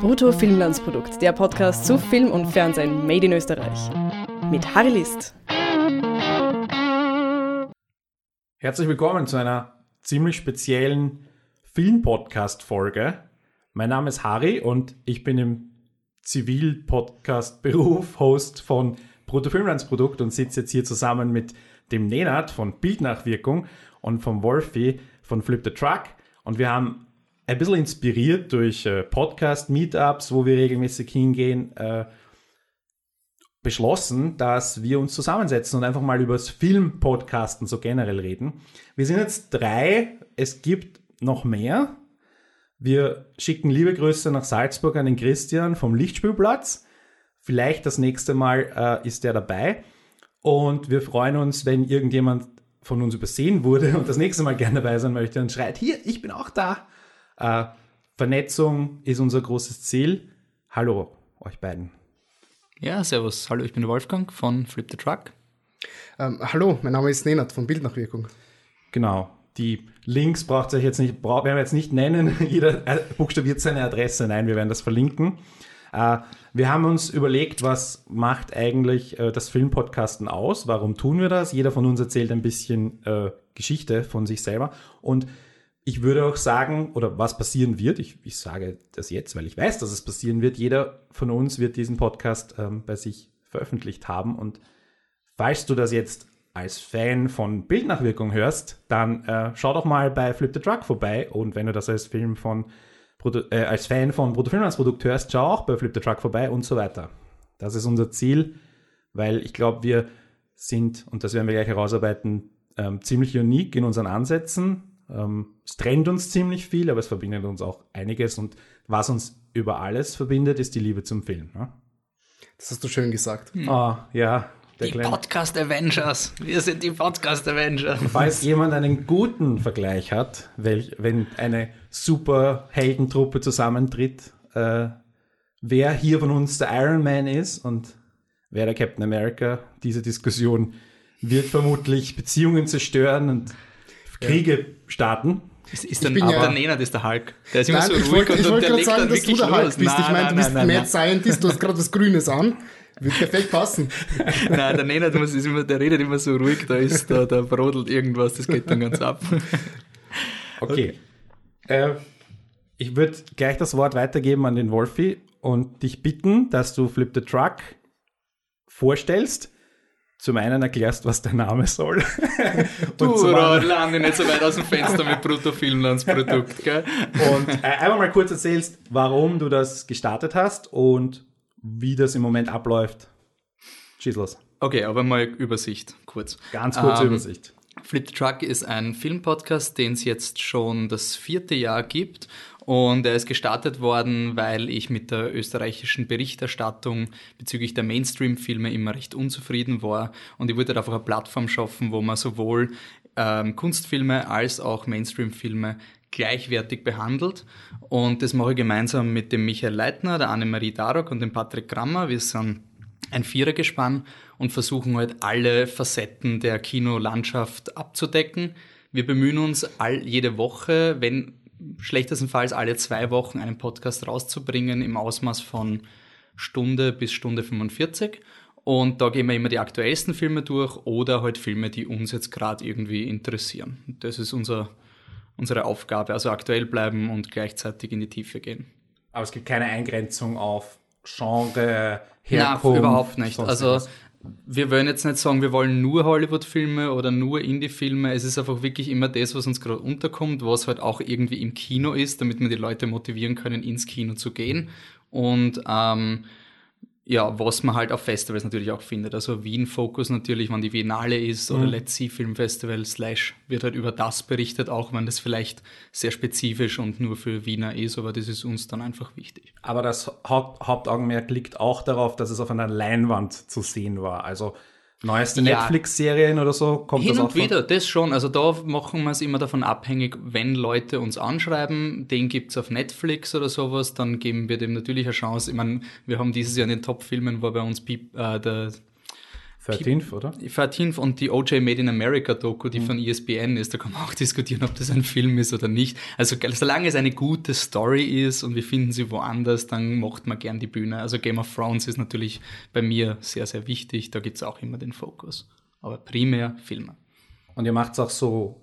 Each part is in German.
Brutto Filmlandsprodukt, der Podcast zu Film und Fernsehen made in Österreich. Mit Harry List. Herzlich willkommen zu einer ziemlich speziellen Film-Podcast-Folge. Mein Name ist Harry und ich bin im Zivil-Podcast-Beruf Host von Brutto Filmlandsprodukt und sitze jetzt hier zusammen mit dem Nenad von Bildnachwirkung und vom Wolfi von Flip the Truck. Und wir haben ein bisschen inspiriert durch äh, Podcast-Meetups, wo wir regelmäßig hingehen, äh, beschlossen, dass wir uns zusammensetzen und einfach mal über das Film-Podcasten so generell reden. Wir sind jetzt drei, es gibt noch mehr. Wir schicken liebe Grüße nach Salzburg an den Christian vom Lichtspielplatz. Vielleicht das nächste Mal äh, ist er dabei. Und wir freuen uns, wenn irgendjemand von uns übersehen wurde und das nächste Mal gerne dabei sein möchte und schreit, hier, ich bin auch da. Äh, Vernetzung ist unser großes Ziel. Hallo, euch beiden. Ja, servus. Hallo, ich bin Wolfgang von Flip the Truck. Ähm, hallo, mein Name ist Nenad von Bildnachwirkung. Genau. Die Links braucht ihr jetzt nicht, werden wir jetzt nicht nennen. Jeder äh, buchstabiert seine Adresse. Nein, wir werden das verlinken. Äh, wir haben uns überlegt, was macht eigentlich äh, das Filmpodcasten aus? Warum tun wir das? Jeder von uns erzählt ein bisschen äh, Geschichte von sich selber. Und ich würde auch sagen, oder was passieren wird, ich, ich sage das jetzt, weil ich weiß, dass es passieren wird, jeder von uns wird diesen Podcast ähm, bei sich veröffentlicht haben. Und falls du das jetzt als Fan von Bildnachwirkung hörst, dann äh, schau doch mal bei Flip the Truck vorbei. Und wenn du das als Film von äh, als Fan von Produkt hörst, schau auch bei Flip the Truck vorbei und so weiter. Das ist unser Ziel, weil ich glaube, wir sind, und das werden wir gleich herausarbeiten, ähm, ziemlich unique in unseren Ansätzen es trennt uns ziemlich viel, aber es verbindet uns auch einiges. Und was uns über alles verbindet, ist die Liebe zum Film. Ne? Das hast du schön gesagt. Hm. Oh, ja. Die Podcast Avengers. Wir sind die Podcast Avengers. Falls jemand einen guten Vergleich hat, welch, wenn eine super Heldentruppe zusammentritt, äh, wer hier von uns der Iron Man ist und wer der Captain America, diese Diskussion wird vermutlich Beziehungen zerstören und Kriege ja. starten. Ist, ist dann aber ja, der Nenad ist der Hulk. Der ist immer nein, so ich ruhig wollte, ich wollte gerade sagen, dass du der Hulk bist. Nein, ich meine, du bist nein, Mad Scientist, du hast gerade was Grünes an. Wird perfekt passen. nein, der Nenad muss, ist immer, der redet immer so ruhig, da ist, da, da brodelt irgendwas, das geht dann ganz ab. Okay. Äh, ich würde gleich das Wort weitergeben an den Wolfi und dich bitten, dass du Flip the Truck vorstellst zum einen erklärst, was der Name soll. du, lande nicht so weit aus dem Fenster mit Bruttofilmlandsprodukt, gell? Und äh, einfach mal kurz erzählst, warum du das gestartet hast und wie das im Moment abläuft. Schieß los. Okay, aber mal Übersicht, kurz. Ganz kurze ähm, Übersicht. Flip the Truck ist ein Filmpodcast, den es jetzt schon das vierte Jahr gibt und er ist gestartet worden, weil ich mit der österreichischen Berichterstattung bezüglich der Mainstream-Filme immer recht unzufrieden war. Und ich wollte einfach eine Plattform schaffen, wo man sowohl ähm, Kunstfilme als auch Mainstream-Filme gleichwertig behandelt. Und das mache ich gemeinsam mit dem Michael Leitner, der Annemarie Darok und dem Patrick Grammer. Wir sind ein Vierergespann und versuchen halt alle Facetten der Kinolandschaft abzudecken. Wir bemühen uns all, jede Woche, wenn schlechtestenfalls alle zwei Wochen einen Podcast rauszubringen im Ausmaß von Stunde bis Stunde 45. Und da gehen wir immer die aktuellsten Filme durch oder halt Filme, die uns jetzt gerade irgendwie interessieren. Das ist unser, unsere Aufgabe, also aktuell bleiben und gleichzeitig in die Tiefe gehen. Aber es gibt keine Eingrenzung auf Genre, Herkunft? Nein, überhaupt nicht. Also wir wollen jetzt nicht sagen, wir wollen nur Hollywood-Filme oder nur Indie-Filme. Es ist einfach wirklich immer das, was uns gerade unterkommt, was halt auch irgendwie im Kino ist, damit wir die Leute motivieren können, ins Kino zu gehen. Und ähm, ja, was man halt auf Festivals natürlich auch findet. Also Wien Focus natürlich, wenn die Biennale ist oder mhm. Let's See Film Festival Slash wird halt über das berichtet, auch wenn das vielleicht sehr spezifisch und nur für Wiener ist, aber das ist uns dann einfach wichtig. Aber das Haupt Hauptaugenmerk liegt auch darauf, dass es auf einer Leinwand zu sehen war. Also Neueste ja. Netflix-Serien oder so kommt Hin das auch und wieder, das schon. Also da machen wir es immer davon abhängig, wenn Leute uns anschreiben, den gibt's auf Netflix oder sowas, dann geben wir dem natürlich eine Chance. Ich meine, wir haben dieses Jahr in den Top-Filmen, war bei uns Piep, äh, der 13th, oder? 13th und die OJ Made in America Doku, die mhm. von ESPN ist, da kann man auch diskutieren, ob das ein Film ist oder nicht. Also solange es eine gute Story ist und wir finden sie woanders, dann macht man gern die Bühne. Also Game of Thrones ist natürlich bei mir sehr, sehr wichtig, da gibt es auch immer den Fokus. Aber primär Filme. Und ihr macht es auch so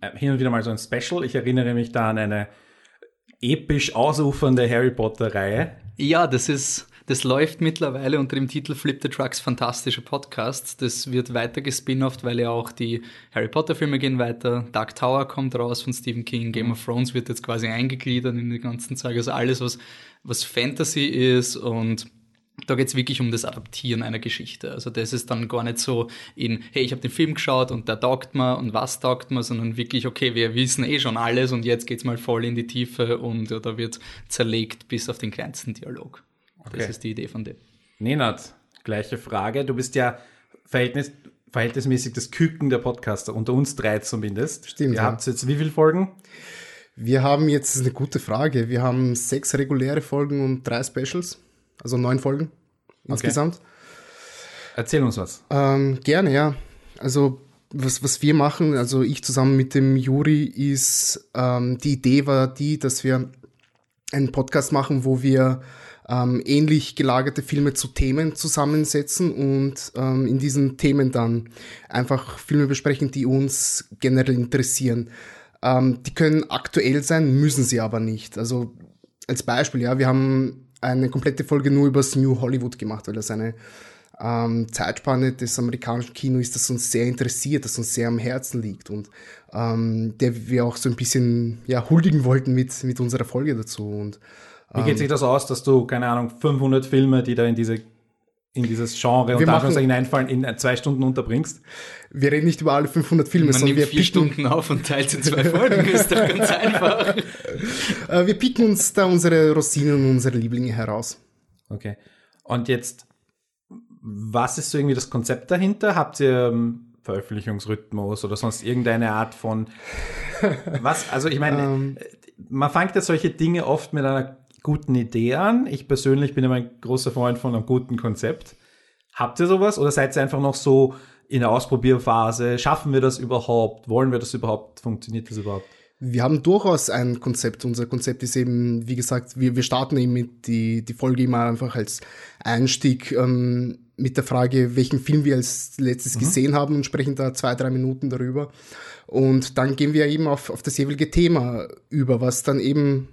äh, hin und wieder mal so ein Special. Ich erinnere mich da an eine episch ausufernde Harry Potter-Reihe. Ja, das ist das läuft mittlerweile unter dem Titel Flip the Trucks Fantastische Podcasts. Das wird weiter gespin-offt, weil ja auch die Harry Potter Filme gehen weiter. Dark Tower kommt raus von Stephen King. Game of Thrones wird jetzt quasi eingegliedert in den ganzen Zeug. Also alles, was, was Fantasy ist und da geht's wirklich um das Adaptieren einer Geschichte. Also das ist dann gar nicht so in, hey, ich habe den Film geschaut und der taugt mir und was taugt mir, sondern wirklich, okay, wir wissen eh schon alles und jetzt geht's mal voll in die Tiefe und da wird zerlegt bis auf den kleinsten Dialog. Okay. Das ist die Idee von dem. Nenad, gleiche Frage. Du bist ja Verhältnis, verhältnismäßig das Küken der Podcaster, unter uns drei zumindest. Stimmt. Ihr ja. habt jetzt wie viele Folgen? Wir haben jetzt, das ist eine gute Frage, wir haben sechs reguläre Folgen und drei Specials, also neun Folgen insgesamt. Okay. Erzähl uns was. Ähm, gerne, ja. Also was, was wir machen, also ich zusammen mit dem Juri, ist, ähm, die Idee war die, dass wir einen Podcast machen, wo wir ähm, ähnlich gelagerte Filme zu Themen zusammensetzen und ähm, in diesen Themen dann einfach Filme besprechen, die uns generell interessieren. Ähm, die können aktuell sein, müssen sie aber nicht. Also als Beispiel, ja, wir haben eine komplette Folge nur über das New Hollywood gemacht, weil das eine ähm, Zeitspanne des amerikanischen Kinos ist, das uns sehr interessiert, das uns sehr am Herzen liegt und ähm, der wir auch so ein bisschen ja, huldigen wollten mit, mit unserer Folge dazu. Und wie geht ähm, sich das aus, dass du, keine Ahnung, 500 Filme, die da in diese in dieses Genre und Anführungszeichen einfallen, in zwei Stunden unterbringst? Wir reden nicht über alle 500 Filme, Man nimmt wir vier Stunden auf und teilt in zwei Folgen, ist doch ganz einfach. Äh, wir picken uns da unsere Rosinen und unsere Lieblinge heraus. Okay. Und jetzt, was ist so irgendwie das Konzept dahinter? Habt ihr ähm, Veröffentlichungsrhythmus oder sonst irgendeine Art von was? Also ich meine, ähm. man fängt ja solche Dinge oft mit einer guten Idee an. Ich persönlich bin immer ein großer Freund von einem guten Konzept. Habt ihr sowas oder seid ihr einfach noch so in der Ausprobierphase? Schaffen wir das überhaupt? Wollen wir das überhaupt? Funktioniert das überhaupt? Wir haben durchaus ein Konzept. Unser Konzept ist eben, wie gesagt, wir, wir starten eben mit die, die Folge immer einfach als Einstieg ähm, mit der Frage, welchen Film wir als letztes mhm. gesehen haben und sprechen da zwei, drei Minuten darüber. Und dann gehen wir eben auf, auf das jeweilige Thema über, was dann eben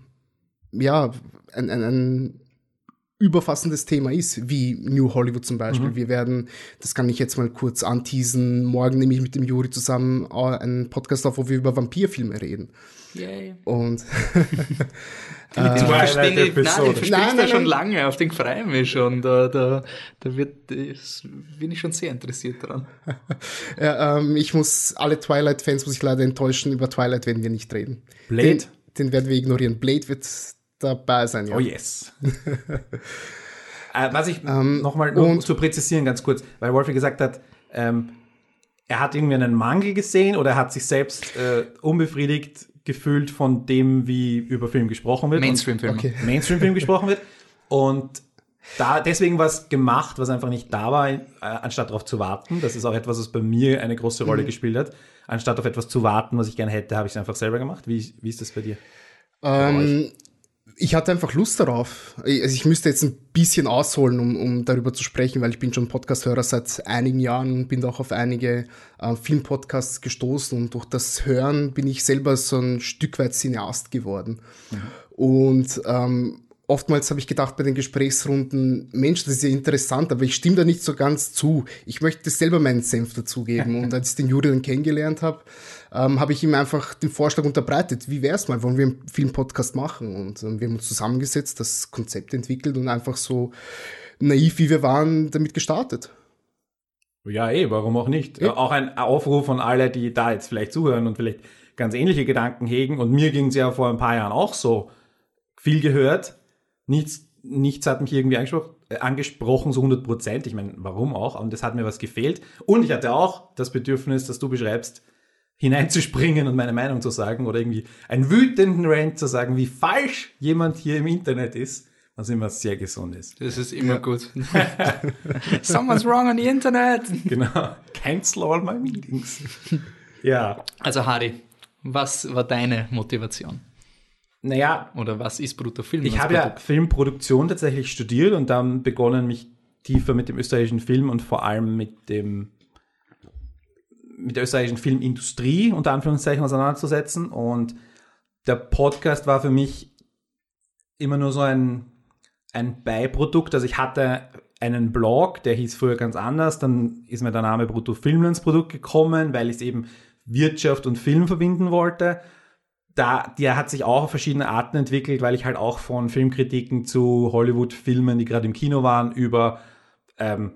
ja, ein, ein, ein überfassendes Thema ist, wie New Hollywood zum Beispiel. Mhm. Wir werden, das kann ich jetzt mal kurz anteasen, morgen nehme ich mit dem Juri zusammen äh, einen Podcast auf, wo wir über Vampirfilme reden. Yay. Und äh, du verstehst, nein, ich nein, nein, schon lange, auf den freue ich mich schon. Da, da, da wird, bin ich schon sehr interessiert dran. ja, ähm, ich muss alle Twilight-Fans muss ich leider enttäuschen, über Twilight werden wir nicht reden. Blade? Den, den werden wir ignorieren. Blade wird dabei sein, ja. Oh yes. äh, was ich ähm, nochmal um zu präzisieren, ganz kurz, weil Wolfi gesagt hat, ähm, er hat irgendwie einen Mangel gesehen oder er hat sich selbst äh, unbefriedigt gefühlt von dem, wie über Film gesprochen wird. Mainstream-Film. Okay. Mainstream-Film gesprochen wird. Und da, deswegen was gemacht, was einfach nicht da war, äh, anstatt darauf zu warten. Das ist auch etwas, was bei mir eine große Rolle mhm. gespielt hat. Anstatt auf etwas zu warten, was ich gerne hätte, habe ich es einfach selber gemacht. Wie, wie ist das bei dir? Ähm, ich hatte einfach Lust darauf. Also ich müsste jetzt ein bisschen ausholen, um, um darüber zu sprechen, weil ich bin schon Podcast-Hörer seit einigen Jahren und bin auch auf einige äh, Filmpodcasts gestoßen und durch das Hören bin ich selber so ein Stück weit Cineast geworden. Mhm. Und ähm, oftmals habe ich gedacht bei den Gesprächsrunden, Mensch, das ist ja interessant, aber ich stimme da nicht so ganz zu. Ich möchte selber meinen Senf dazugeben. und als ich den Juri dann kennengelernt habe, ähm, habe ich ihm einfach den Vorschlag unterbreitet, wie wäre es mal, wollen wir einen Filmpodcast machen? Und ähm, wir haben uns zusammengesetzt, das Konzept entwickelt und einfach so naiv, wie wir waren, damit gestartet. Ja, eh, warum auch nicht? Ja. Auch ein Aufruf an alle, die da jetzt vielleicht zuhören und vielleicht ganz ähnliche Gedanken hegen. Und mir ging es ja vor ein paar Jahren auch so. Viel gehört, nichts, nichts hat mich irgendwie angesprochen, äh, angesprochen so 100 Prozent. Ich meine, warum auch? Und das hat mir was gefehlt. Und ich hatte auch das Bedürfnis, dass du beschreibst, hineinzuspringen und meine Meinung zu sagen oder irgendwie einen wütenden Rant zu sagen, wie falsch jemand hier im Internet ist, was immer sehr gesund ist. Das ist immer gut. Someone's wrong on the Internet. Genau. Cancel all my meetings. ja. Also Harry, was war deine Motivation? Naja, Oder was ist Bruttofilm? ich habe ja Produkt? Filmproduktion tatsächlich studiert und dann begonnen, mich tiefer mit dem österreichischen Film und vor allem mit dem mit der österreichischen Filmindustrie unter Anführungszeichen auseinanderzusetzen. Und der Podcast war für mich immer nur so ein, ein Beiprodukt. Also ich hatte einen Blog, der hieß früher ganz anders. Dann ist mir der Name Brutto Produkt gekommen, weil ich es eben Wirtschaft und Film verbinden wollte. Da, der hat sich auch auf verschiedene Arten entwickelt, weil ich halt auch von Filmkritiken zu Hollywood-Filmen, die gerade im Kino waren, über ähm,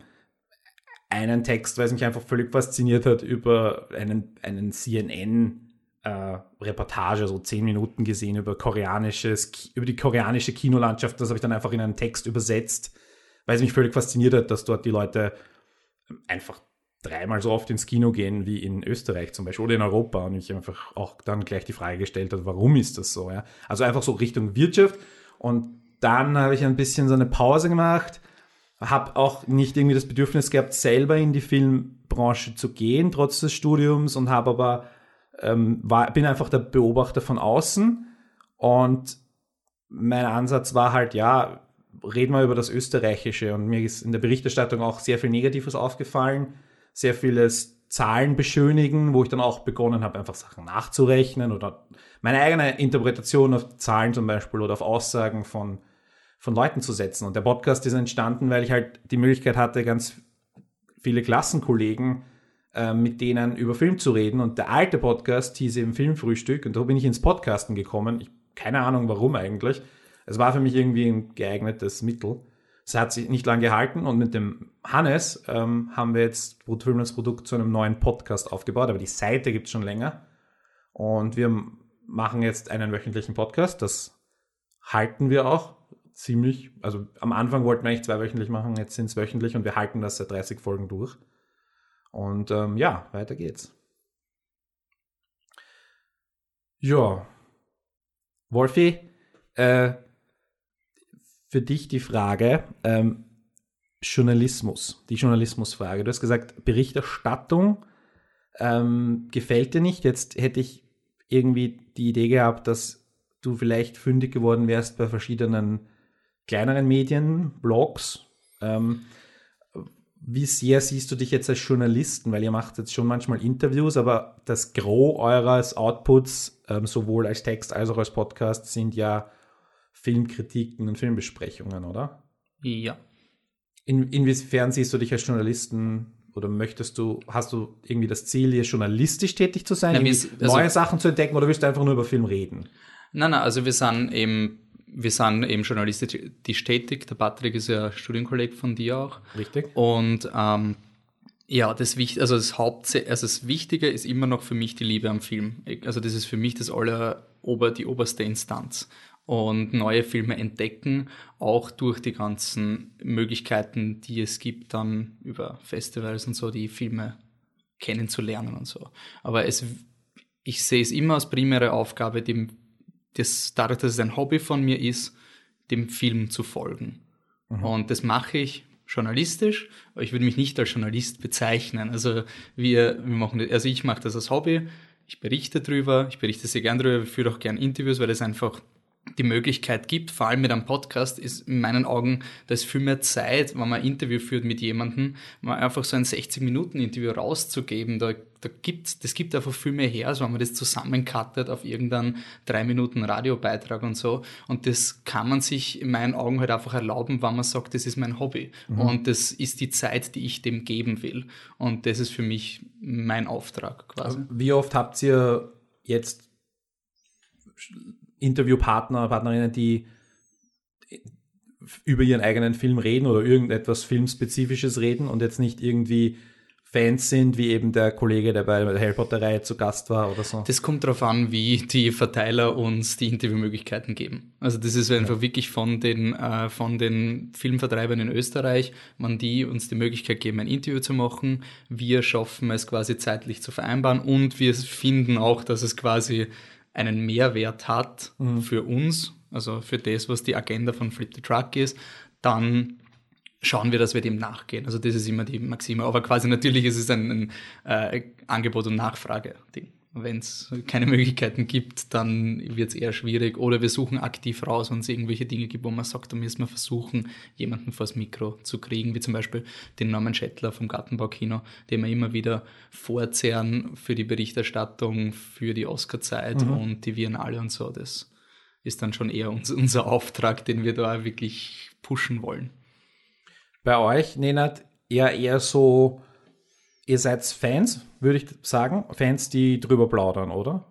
einen Text, weil es mich einfach völlig fasziniert hat, über einen, einen CNN-Reportage, so zehn Minuten gesehen, über koreanisches, über die koreanische Kinolandschaft. Das habe ich dann einfach in einen Text übersetzt, weil es mich völlig fasziniert hat, dass dort die Leute einfach dreimal so oft ins Kino gehen wie in Österreich zum Beispiel oder in Europa und ich einfach auch dann gleich die Frage gestellt habe, warum ist das so? Ja? Also einfach so Richtung Wirtschaft und dann habe ich ein bisschen so eine Pause gemacht, habe auch nicht irgendwie das Bedürfnis gehabt, selber in die Filmbranche zu gehen, trotz des Studiums und habe aber ähm, war, bin einfach der Beobachter von außen und mein Ansatz war halt, ja, reden wir über das Österreichische und mir ist in der Berichterstattung auch sehr viel Negatives aufgefallen, sehr vieles Zahlen beschönigen, wo ich dann auch begonnen habe, einfach Sachen nachzurechnen oder meine eigene Interpretation auf Zahlen zum Beispiel oder auf Aussagen von, von Leuten zu setzen. Und der Podcast ist entstanden, weil ich halt die Möglichkeit hatte, ganz viele Klassenkollegen äh, mit denen über Film zu reden. Und der alte Podcast hieß eben Filmfrühstück und da bin ich ins Podcasten gekommen. Ich, keine Ahnung warum eigentlich. Es war für mich irgendwie ein geeignetes Mittel. Es hat sich nicht lange gehalten und mit dem Hannes ähm, haben wir jetzt Brutfilm als Produkt zu einem neuen Podcast aufgebaut, aber die Seite gibt es schon länger. Und wir machen jetzt einen wöchentlichen Podcast. Das halten wir auch ziemlich. Also am Anfang wollten wir eigentlich zwei wöchentlich machen, jetzt sind es wöchentlich und wir halten das seit 30 Folgen durch. Und ähm, ja, weiter geht's. Ja. Wolfi, äh, für dich die Frage, ähm, Journalismus, die Journalismusfrage. Du hast gesagt, Berichterstattung ähm, gefällt dir nicht. Jetzt hätte ich irgendwie die Idee gehabt, dass du vielleicht fündig geworden wärst bei verschiedenen kleineren Medien, Blogs. Ähm, wie sehr siehst du dich jetzt als Journalisten? Weil ihr macht jetzt schon manchmal Interviews, aber das Gros eures Outputs, ähm, sowohl als Text als auch als Podcast, sind ja Filmkritiken und Filmbesprechungen, oder? Ja. In, inwiefern siehst du dich als Journalisten oder möchtest du, hast du irgendwie das Ziel, hier journalistisch tätig zu sein, ist- also- neue Sachen zu entdecken oder willst du einfach nur über Film reden? Nein, nein, also wir sind eben, wir sind eben journalistisch tätig. Der Patrick ist ja Studienkolleg von dir auch. Richtig? Und ähm, ja, das, also das, Hauptse also das Wichtige ist immer noch für mich die Liebe am Film. Also das ist für mich das aller, ober, die oberste Instanz. Und neue Filme entdecken, auch durch die ganzen Möglichkeiten, die es gibt, dann über Festivals und so, die Filme kennenzulernen und so. Aber es, ich sehe es immer als primäre Aufgabe, dem, das, dadurch, dass es ein Hobby von mir ist, dem Film zu folgen. Und das mache ich journalistisch, aber ich würde mich nicht als Journalist bezeichnen. Also wir, wir machen, das- also ich mache das als Hobby, ich berichte drüber, ich berichte sehr gern drüber, ich führe auch gern Interviews, weil es einfach die Möglichkeit gibt, vor allem mit einem Podcast, ist in meinen Augen, da ist viel mehr Zeit, wenn man ein Interview führt mit jemandem, mal einfach so ein 60-Minuten-Interview rauszugeben. Da, da gibt's, das gibt einfach viel mehr her, als wenn man das zusammencuttet auf irgendeinen 3-Minuten-Radiobeitrag und so. Und das kann man sich in meinen Augen halt einfach erlauben, wenn man sagt, das ist mein Hobby. Und das ist die Zeit, die ich dem geben will. Und das ist für mich mein Auftrag quasi. Wie oft habt ihr jetzt Interviewpartner, Partnerinnen, die über ihren eigenen Film reden oder irgendetwas Filmspezifisches reden und jetzt nicht irgendwie Fans sind, wie eben der Kollege, der bei der Harry Potter-Reihe zu Gast war oder so? Das kommt darauf an, wie die Verteiler uns die Interviewmöglichkeiten geben. Also das ist einfach wirklich von den, äh, von den Filmvertreibern in Österreich, wenn die uns die Möglichkeit geben, ein Interview zu machen. Wir schaffen es quasi zeitlich zu vereinbaren und wir finden auch, dass es quasi einen Mehrwert hat für uns, also für das, was die Agenda von Flip the Truck ist, dann schauen wir, dass wir dem nachgehen. Also das ist immer die Maxime. Aber quasi natürlich ist es ein, ein äh, Angebot- und Nachfrage-Ding. Wenn es keine Möglichkeiten gibt, dann wird es eher schwierig. Oder wir suchen aktiv raus, wenn es irgendwelche Dinge gibt, wo man sagt, da müssen wir versuchen, jemanden vors Mikro zu kriegen, wie zum Beispiel den Norman Schettler vom Gartenbaukino, den wir immer wieder vorzehren für die Berichterstattung, für die Oscar-Zeit mhm. und die Biennale und so. Das ist dann schon eher uns, unser Auftrag, den wir da wirklich pushen wollen. Bei euch, Nenad, eher eher so, ihr seid Fans, würde ich sagen. Fans, die drüber plaudern, oder?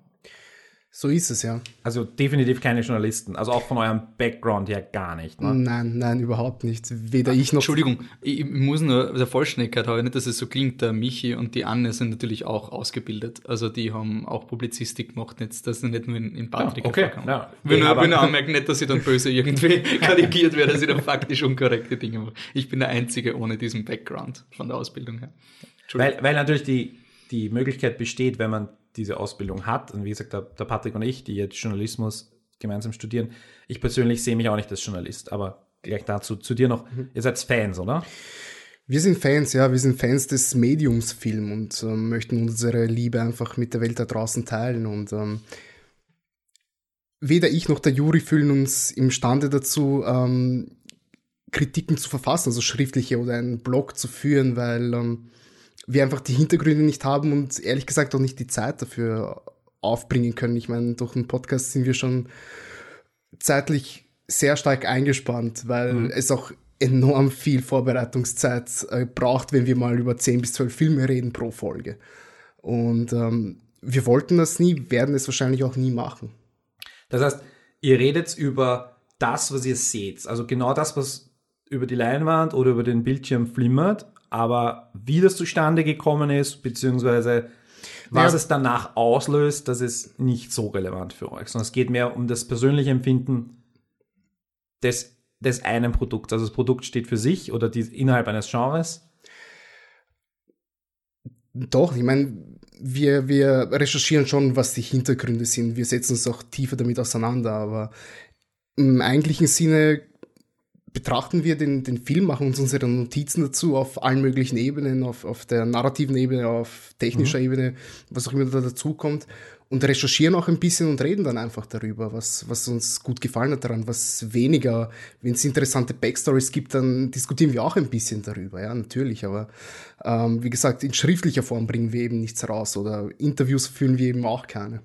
So ist es, ja. Also definitiv keine Journalisten. Also auch von eurem Background her gar nicht. Ne? Nein, nein, überhaupt nicht. Weder ich noch. Entschuldigung, ich, muss nur der Vollständigkeit haben, nicht, dass es so klingt. Der Michi und die Anne sind natürlich auch ausgebildet. Also die haben auch Publizistik gemacht, nicht, dass sie nicht nur in, in Patrick ja, okay. Ja. Will nur, will nur anmerken, nicht, dass ich dann böse irgendwie karikiert werde, dass ich dann faktisch unkorrekte Dinge mache. Ich bin der Einzige ohne diesen Background von der Ausbildung her. Weil, weil natürlich die, die Möglichkeit besteht, wenn man diese Ausbildung hat, und wie gesagt, der, der Patrick und ich, die jetzt Journalismus gemeinsam studieren, ich persönlich sehe mich auch nicht als Journalist, aber gleich dazu zu dir noch, mhm. ihr seid Fans, oder? Wir sind Fans, ja, wir sind Fans des Mediums Film und ähm, möchten unsere Liebe einfach mit der Welt da draußen teilen und ähm, weder ich noch der Juri fühlen uns imstande dazu, ähm, Kritiken zu verfassen, also schriftliche oder einen Blog zu führen, weil ähm, wir einfach die Hintergründe nicht haben und ehrlich gesagt auch nicht die Zeit dafür aufbringen können. Ich meine, durch einen Podcast sind wir schon zeitlich sehr stark eingespannt, weil mhm. es auch enorm viel Vorbereitungszeit äh, braucht, wenn wir mal über 10 bis 12 Filme reden pro Folge. Und ähm, wir wollten das nie, werden es wahrscheinlich auch nie machen. Das heißt, ihr redet über das, was ihr seht. Also genau das, was über die Leinwand oder über den Bildschirm flimmert, aber wie das zustande gekommen ist, beziehungsweise was ja. es danach auslöst, das ist nicht so relevant für euch, sondern es geht mehr um das persönliche Empfinden des, des einen Produkts. Also das Produkt steht für sich oder die, innerhalb eines Genres. Doch, ich meine, wir, wir recherchieren schon, was die Hintergründe sind. Wir setzen uns auch tiefer damit auseinander, aber im eigentlichen Sinne betrachten wir den, den Film, machen uns unsere Notizen dazu auf allen möglichen Ebenen, auf, auf der narrativen Ebene, auf technischer mhm. Ebene, was auch immer da dazukommt und recherchieren auch ein bisschen und reden dann einfach darüber, was, was uns gut gefallen hat daran, was weniger. Wenn es interessante Backstories gibt, dann diskutieren wir auch ein bisschen darüber, ja, natürlich. Aber ähm, wie gesagt, in schriftlicher Form bringen wir eben nichts raus oder Interviews führen wir eben auch keine.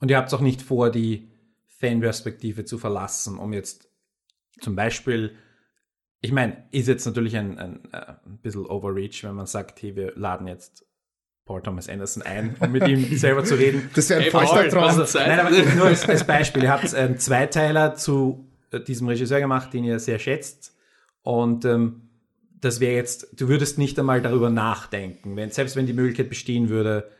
Und ihr habt auch nicht vor, die Fanperspektive zu verlassen, um jetzt zum Beispiel ich meine, ist jetzt natürlich ein, ein, äh, ein bisschen Overreach, wenn man sagt, hey, wir laden jetzt Paul Thomas Anderson ein, um mit ihm selber zu reden. Das wäre ein falscher Traum. Also, nein, aber nur als, als Beispiel. Ihr habt einen Zweiteiler zu äh, diesem Regisseur gemacht, den ihr sehr schätzt. Und ähm, das wäre jetzt, du würdest nicht einmal darüber nachdenken, wenn, selbst wenn die Möglichkeit bestehen würde,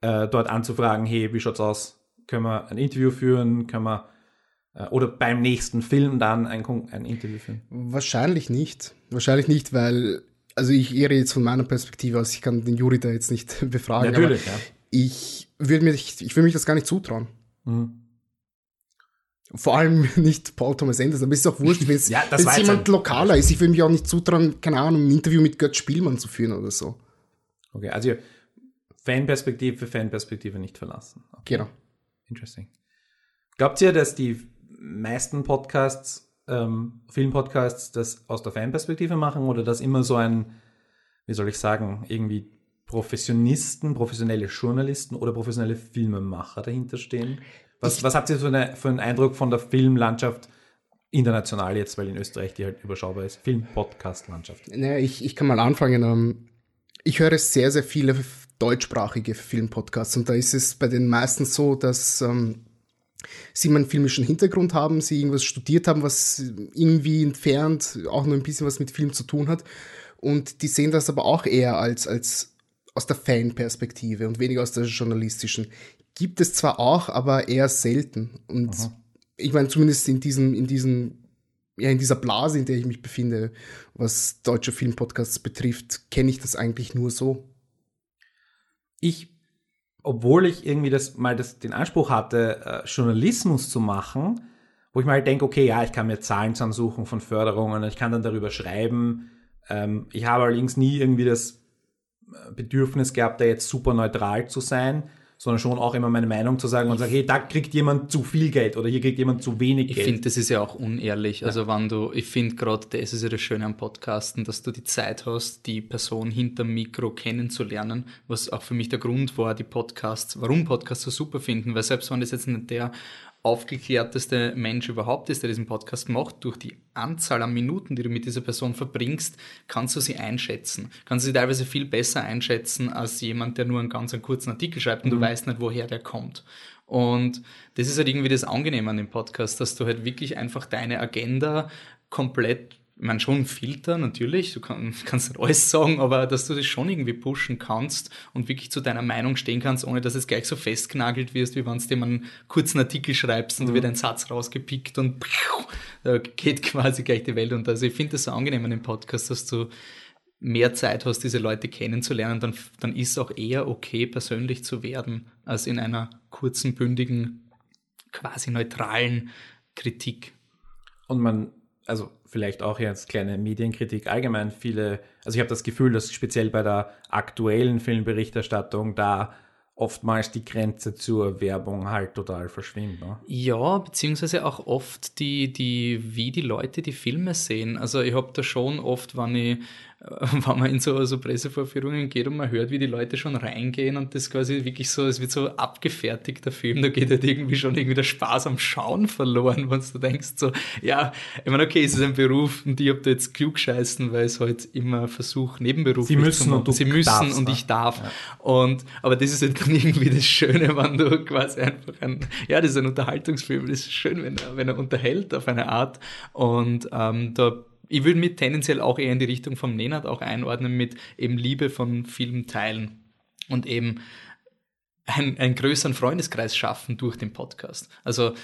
äh, dort anzufragen, hey, wie schaut's aus? Können wir ein Interview führen? Können wir oder beim nächsten Film dann ein, ein Interview führen? Wahrscheinlich nicht. Wahrscheinlich nicht, weil, also ich ehre jetzt von meiner Perspektive aus, ich kann den Juri da jetzt nicht befragen. Natürlich, ja. Ich würde mir, ich, mich das gar nicht zutrauen. Mhm. Vor allem nicht Paul Thomas Anderson, aber es ist auch wurscht, wenn es ja, jemand lokaler ist. Ich will mich auch nicht zutrauen, keine Ahnung, ein Interview mit Götz Spielmann zu führen oder so. Okay, also Fanperspektive, Fanperspektive nicht verlassen. Okay. Genau. Interesting. Glaubt ihr, dass die meisten Podcasts, ähm, Filmpodcasts, das aus der Fanperspektive machen oder dass immer so ein, wie soll ich sagen, irgendwie Professionisten, professionelle Journalisten oder professionelle Filmemacher dahinter stehen? Was, was habt ihr für, eine, für einen Eindruck von der Filmlandschaft international jetzt, weil in Österreich die halt überschaubar ist? Film-Podcast-Landschaft. Naja, ich, ich kann mal anfangen. Ähm, ich höre sehr, sehr viele deutschsprachige Filmpodcasts und da ist es bei den meisten so, dass ähm, sie einen filmischen Hintergrund haben, sie irgendwas studiert haben, was irgendwie entfernt auch nur ein bisschen was mit Film zu tun hat. Und die sehen das aber auch eher als, als aus der Fanperspektive und weniger aus der journalistischen. Gibt es zwar auch, aber eher selten. Und Aha. ich meine, zumindest in diesem, in diesem, ja, in dieser Blase, in der ich mich befinde, was deutsche Filmpodcasts betrifft, kenne ich das eigentlich nur so. Ich obwohl ich irgendwie das mal das, den Anspruch hatte, äh, Journalismus zu machen wo ich mal halt denke, okay, ja, ich kann mir Zahlen zusammensuchen von Förderungen, ich kann dann darüber schreiben. Ähm, ich habe allerdings nie irgendwie das äh, Bedürfnis gehabt, da jetzt super neutral zu sein, sondern schon auch immer meine Meinung zu sagen und sagen, hey, da kriegt jemand zu viel Geld oder hier kriegt jemand zu wenig ich Geld. Ich finde, das ist ja auch unehrlich. Ja. Also wenn du, ich finde gerade, das ist ja das Schöne am Podcasten, dass du die Zeit hast, die Person hinterm Mikro kennenzulernen, was auch für mich der Grund war, die Podcasts, warum Podcasts so super finden, weil selbst wenn das jetzt nicht der aufgeklärteste Mensch überhaupt ist, der diesen Podcast macht, durch die Anzahl an Minuten, die du mit dieser Person verbringst, kannst du sie einschätzen. Kannst du sie teilweise viel besser einschätzen als jemand, der nur einen ganz einen kurzen Artikel schreibt und mhm. du weißt nicht, woher der kommt. Und das ist halt irgendwie das Angenehme an dem Podcast, dass du halt wirklich einfach deine Agenda komplett man schon Filter natürlich, du kann, kannst nicht alles sagen, aber dass du das schon irgendwie pushen kannst und wirklich zu deiner Meinung stehen kannst, ohne dass es gleich so festgenagelt wirst, wie wenn du dir einen kurzen Artikel schreibst und mhm. wird ein Satz rausgepickt und da geht quasi gleich die Welt unter. Also ich finde das so angenehm an dem Podcast, dass du mehr Zeit hast, diese Leute kennenzulernen, dann, dann ist es auch eher okay, persönlich zu werden, als in einer kurzen, bündigen, quasi neutralen Kritik. Und man, also vielleicht auch jetzt kleine Medienkritik allgemein viele, also ich habe das Gefühl, dass speziell bei der aktuellen Filmberichterstattung da oftmals die Grenze zur Werbung halt total verschwindet. Ne? Ja, beziehungsweise auch oft die, die, wie die Leute die Filme sehen. Also ich habe da schon oft, wenn ich wenn man in so, so Pressevorführungen geht und man hört, wie die Leute schon reingehen und das quasi wirklich so, es wird so abgefertigt, der Film, da geht halt irgendwie schon irgendwie der Spaß am Schauen verloren, wenn du denkst so, ja, ich meine, okay, es ist ein Beruf und ich habe da jetzt klug scheißen, weil es halt immer versuche, nebenberuflich Sie müssen und du Sie müssen darfst, und ne? ich darf. Ja. Und, aber das ist halt dann irgendwie das Schöne, wenn du quasi einfach ein, ja, das ist ein Unterhaltungsfilm, das ist schön, wenn er, wenn er unterhält auf eine Art und ähm, da ich würde mich tendenziell auch eher in die Richtung vom Nenad auch einordnen mit eben Liebe von Film teilen und eben einen, einen größeren Freundeskreis schaffen durch den Podcast. Also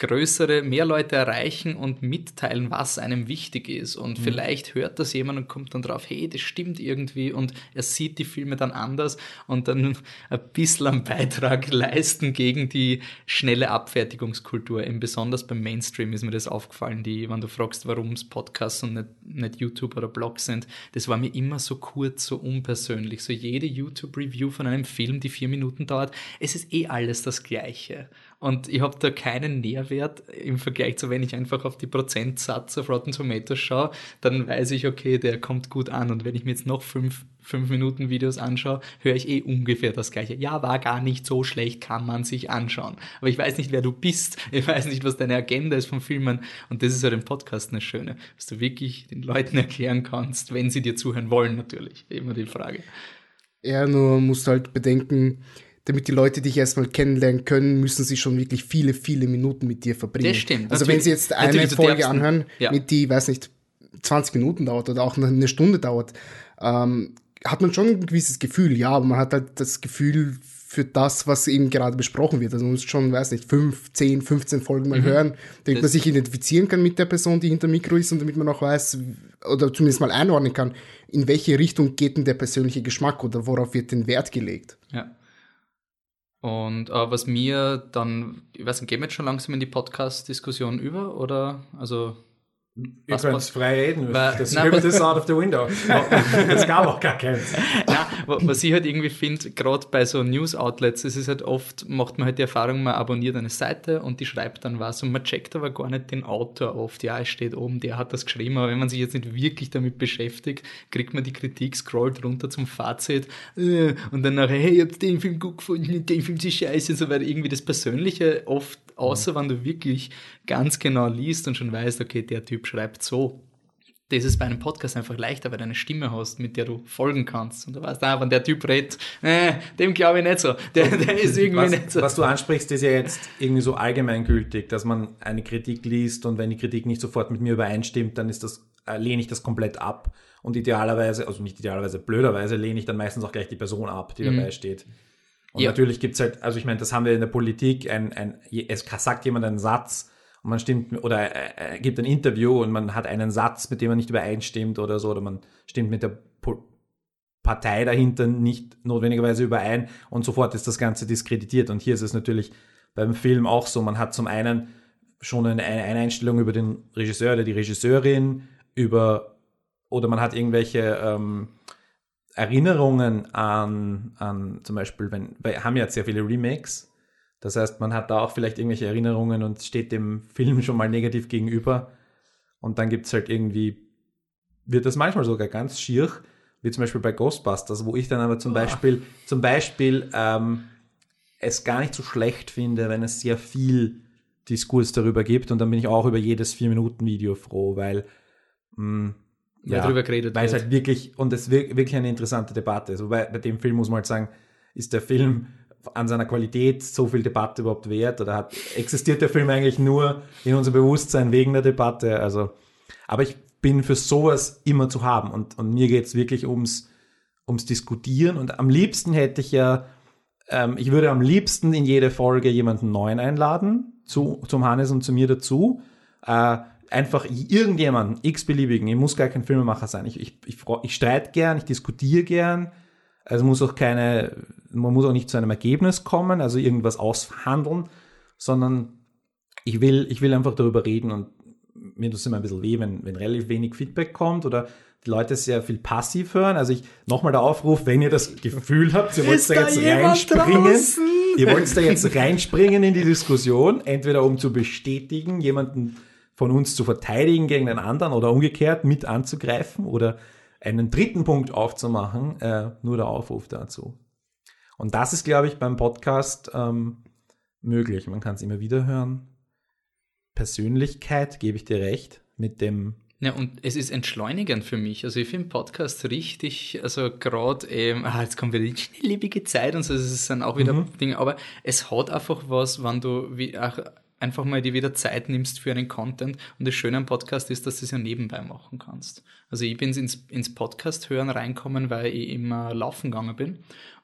größere, mehr Leute erreichen und mitteilen, was einem wichtig ist. Und mhm. vielleicht hört das jemand und kommt dann drauf, hey, das stimmt irgendwie und er sieht die Filme dann anders und dann ein bisschen einen Beitrag leisten gegen die schnelle Abfertigungskultur. Eben besonders beim Mainstream ist mir das aufgefallen, die, wenn du fragst, warum es Podcasts und nicht, nicht YouTube oder Blogs sind, das war mir immer so kurz, so unpersönlich. So jede YouTube-Review von einem Film, die vier Minuten dauert, es ist eh alles das Gleiche. Und ich habe da keinen Nährwert im Vergleich zu, wenn ich einfach auf die Prozentsatz auf Rotten Tomatoes schaue, dann weiß ich, okay, der kommt gut an. Und wenn ich mir jetzt noch fünf, fünf Minuten Videos anschaue, höre ich eh ungefähr das Gleiche. Ja, war gar nicht so schlecht, kann man sich anschauen. Aber ich weiß nicht, wer du bist. Ich weiß nicht, was deine Agenda ist vom Filmen. Und das ist ja im Podcast eine Schöne, dass du wirklich den Leuten erklären kannst, wenn sie dir zuhören wollen, natürlich. Immer die Frage. Ja, nur musst halt bedenken, damit die Leute dich erstmal kennenlernen können, müssen sie schon wirklich viele, viele Minuten mit dir verbringen. Das stimmt. Also wenn sie jetzt eine Folge anhören, ja. mit die, weiß nicht, 20 Minuten dauert oder auch eine Stunde dauert, ähm, hat man schon ein gewisses Gefühl, ja, aber man hat halt das Gefühl für das, was eben gerade besprochen wird. Also man muss schon, weiß nicht, 5, 10, 15 Folgen mal mhm. hören, damit man sich identifizieren kann mit der Person, die hinter Mikro ist und damit man auch weiß, oder zumindest mal einordnen kann, in welche Richtung geht denn der persönliche Geschmack oder worauf wird denn Wert gelegt. Ja. Und äh, was mir dann, ich weiß nicht, gehen wir jetzt schon langsam in die Podcast-Diskussion über oder? Also Ihr könnt frei reden. Weil, das nein, das out of the window. das gab auch gar keins. Nein, was ich halt irgendwie finde, gerade bei so News-Outlets, es ist halt oft, macht man halt die Erfahrung, man abonniert eine Seite und die schreibt dann was und man checkt aber gar nicht den Autor oft. Ja, es steht oben, der hat das geschrieben, aber wenn man sich jetzt nicht wirklich damit beschäftigt, kriegt man die Kritik, scrollt runter zum Fazit äh, und dann nachher, hey, ich hab den Film gut gefunden, den Film ist scheiße und so weiter. Irgendwie das Persönliche oft Außer wenn du wirklich ganz genau liest und schon weißt, okay, der Typ schreibt so. Das ist bei einem Podcast einfach leichter, weil du eine Stimme hast, mit der du folgen kannst. Und du weißt, ah, wenn der Typ redet, äh, dem glaube ich nicht so. Der, der ist irgendwie was, nicht so. Was du ansprichst, ist ja jetzt irgendwie so allgemeingültig, dass man eine Kritik liest und wenn die Kritik nicht sofort mit mir übereinstimmt, dann ist das, äh, lehne ich das komplett ab. Und idealerweise, also nicht idealerweise, blöderweise lehne ich dann meistens auch gleich die Person ab, die mhm. dabei steht. Und ja. natürlich gibt's halt, also ich meine, das haben wir in der Politik, ein, ein, es sagt jemand einen Satz und man stimmt, oder er, er gibt ein Interview und man hat einen Satz, mit dem man nicht übereinstimmt oder so, oder man stimmt mit der po Partei dahinter nicht notwendigerweise überein und sofort ist das Ganze diskreditiert. Und hier ist es natürlich beim Film auch so, man hat zum einen schon eine, eine Einstellung über den Regisseur oder die Regisseurin, über oder man hat irgendwelche ähm, Erinnerungen an, an zum Beispiel, wenn, wir haben ja jetzt sehr viele Remakes. Das heißt, man hat da auch vielleicht irgendwelche Erinnerungen und steht dem Film schon mal negativ gegenüber. Und dann gibt es halt irgendwie, wird das manchmal sogar ganz schier, wie zum Beispiel bei Ghostbusters, wo ich dann aber zum oh. Beispiel, zum Beispiel ähm, es gar nicht so schlecht finde, wenn es sehr viel Diskurs darüber gibt. Und dann bin ich auch über jedes Vier-Minuten-Video froh, weil mh, hm, ja, darüber geredet weil es halt wirklich, und es ist wirklich eine interessante Debatte ist. Wobei bei dem Film muss man halt sagen, ist der Film an seiner Qualität so viel Debatte überhaupt wert? Oder hat, existiert der Film eigentlich nur in unserem Bewusstsein wegen der Debatte? Also, aber ich bin für sowas immer zu haben. Und, und mir geht es wirklich ums, ums Diskutieren. Und am liebsten hätte ich ja, ähm, ich würde am liebsten in jede Folge jemanden neuen einladen, zu, zum Hannes und zu mir dazu. Äh, einfach irgendjemanden, x-beliebigen, ich muss gar kein Filmemacher sein. Ich, ich, ich, ich streite gern, ich diskutiere gern. Also muss auch keine, man muss auch nicht zu einem Ergebnis kommen, also irgendwas aushandeln, sondern ich will, ich will einfach darüber reden und mir tut es immer ein bisschen weh, wenn, wenn relativ wenig Feedback kommt oder die Leute sehr viel passiv hören. Also ich nochmal der Aufruf, wenn ihr das Gefühl habt, ihr wollt da jetzt reinspringen, draußen? ihr wollt da jetzt reinspringen in die Diskussion, entweder um zu bestätigen, jemanden von uns zu verteidigen gegen den anderen oder umgekehrt mit anzugreifen oder einen dritten Punkt aufzumachen, äh, nur der Aufruf dazu. Und das ist, glaube ich, beim Podcast ähm, möglich. Man kann es immer wieder hören. Persönlichkeit, gebe ich dir recht, mit dem ja, und es ist entschleunigend für mich. Also ich finde Podcast richtig, also gerade, ähm, ah, jetzt kommt wieder die schnelllebige Zeit und so, das sind auch wieder mhm. Dinge, aber es hat einfach was, wenn du wie, ach, einfach mal dir wieder Zeit nimmst für einen Content. Und das Schöne am Podcast ist, dass du es ja nebenbei machen kannst. Also ich bin ins, ins Podcast hören reinkommen, weil ich immer laufen gegangen bin.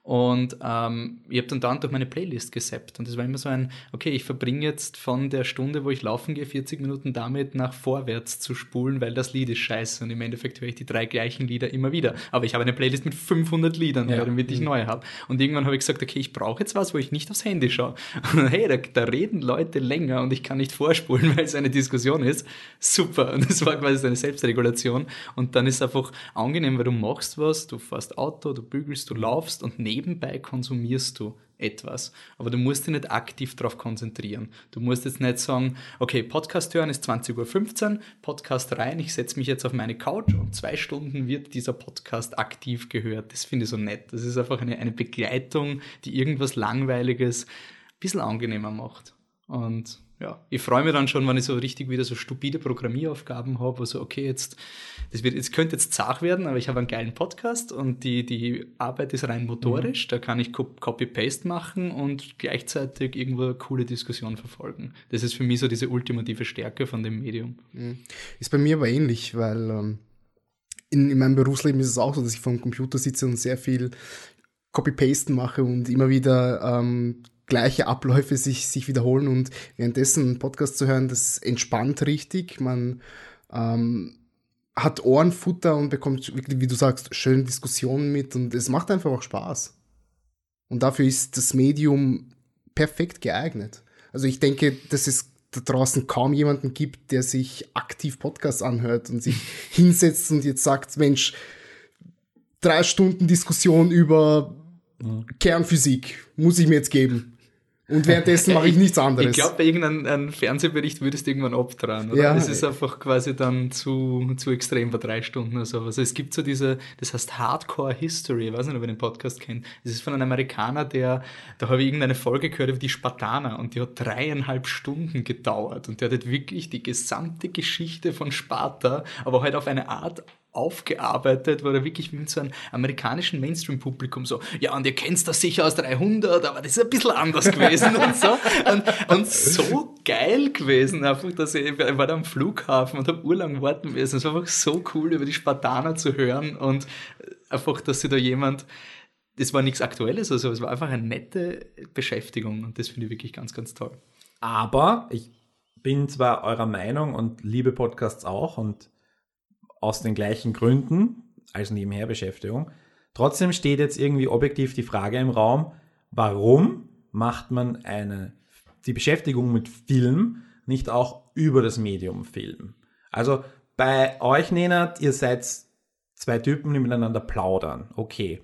Und ähm, ich habe dann dann durch meine Playlist gesappt. Und das war immer so ein, okay, ich verbringe jetzt von der Stunde, wo ich laufen gehe, 40 Minuten damit, nach vorwärts zu spulen, weil das Lied ist scheiße. Und im Endeffekt höre ich die drei gleichen Lieder immer wieder. Aber ich habe eine Playlist mit 500 Liedern, ja. damit ich mhm. neue habe. Und irgendwann habe ich gesagt, okay, ich brauche jetzt was, wo ich nicht aufs Handy schaue. Und hey, da, da reden Leute länger und ich kann nicht vorspulen, weil es eine Diskussion ist. Super. Und das war quasi eine Selbstregulation. Und dann ist es einfach angenehm, weil du machst was, du fährst Auto, du bügelst, du laufst und neben nebenbei konsumierst du etwas, aber du musst dich nicht aktiv darauf konzentrieren. Du musst jetzt nicht sagen, okay, Podcast hören ist 20.15 Uhr, Podcast rein, ich setze mich jetzt auf meine Couch und zwei Stunden wird dieser Podcast aktiv gehört. Das finde ich so nett. Das ist einfach eine, eine Begleitung, die irgendwas Langweiliges ein bisschen angenehmer macht. Und ja, ich freue mich dann schon, wenn ich so richtig wieder so stupide Programmieraufgaben habe, wo so, okay, jetzt, das wird, es könnte jetzt zart werden, aber ich habe einen geilen Podcast und die, die Arbeit ist rein motorisch, mhm. da kann ich Copy-Paste machen und gleichzeitig irgendwo eine coole Diskussion verfolgen. Das ist für mich so diese ultimative Stärke von dem Medium. Mhm. Ist bei mir aber ähnlich, weil ähm, in, in meinem Berufsleben ist es auch so, dass ich vor dem Computer sitze und sehr viel Copy-Pasten mache und immer wieder ähm, gleiche Abläufe sich, sich wiederholen und währenddessen einen Podcast zu hören, das entspannt richtig. Man ähm, hat Ohrenfutter und bekommt wirklich, wie du sagst, schöne Diskussionen mit und es macht einfach auch Spaß. Und dafür ist das Medium perfekt geeignet. Also ich denke, dass es da draußen kaum jemanden gibt, der sich aktiv Podcasts anhört und sich hinsetzt und jetzt sagt, Mensch, drei Stunden Diskussion über mhm. Kernphysik muss ich mir jetzt geben. Und währenddessen mache ich nichts anderes. Ich glaube, bei irgendeinem Fernsehbericht würdest du irgendwann abdrehen, oder? Ja. Das ist einfach quasi dann zu, zu extrem bei drei Stunden oder so. Also es gibt so diese, das heißt Hardcore History, ich weiß nicht, ob ihr den Podcast kennt. Das ist von einem Amerikaner, der, da habe ich irgendeine Folge gehört über die Spartaner und die hat dreieinhalb Stunden gedauert und der hat wirklich die gesamte Geschichte von Sparta, aber halt auf eine Art aufgearbeitet, wo er wirklich wie mit so einem amerikanischen Mainstream-Publikum so, ja, und ihr kennt das sicher aus 300, aber das ist ein bisschen anders gewesen und so. Und, und so geil gewesen, einfach, dass ich, ich war da am Flughafen und habe urlang warten müssen. Es war einfach so cool, über die Spartaner zu hören und einfach, dass sich da jemand, das war nichts Aktuelles, also es war einfach eine nette Beschäftigung und das finde ich wirklich ganz, ganz toll. Aber ich bin zwar eurer Meinung und liebe Podcasts auch und aus den gleichen Gründen als Nebenherbeschäftigung. Trotzdem steht jetzt irgendwie objektiv die Frage im Raum, warum macht man eine, die Beschäftigung mit Film nicht auch über das Medium Film? Also bei euch, Nenad, ihr seid zwei Typen, die miteinander plaudern. Okay.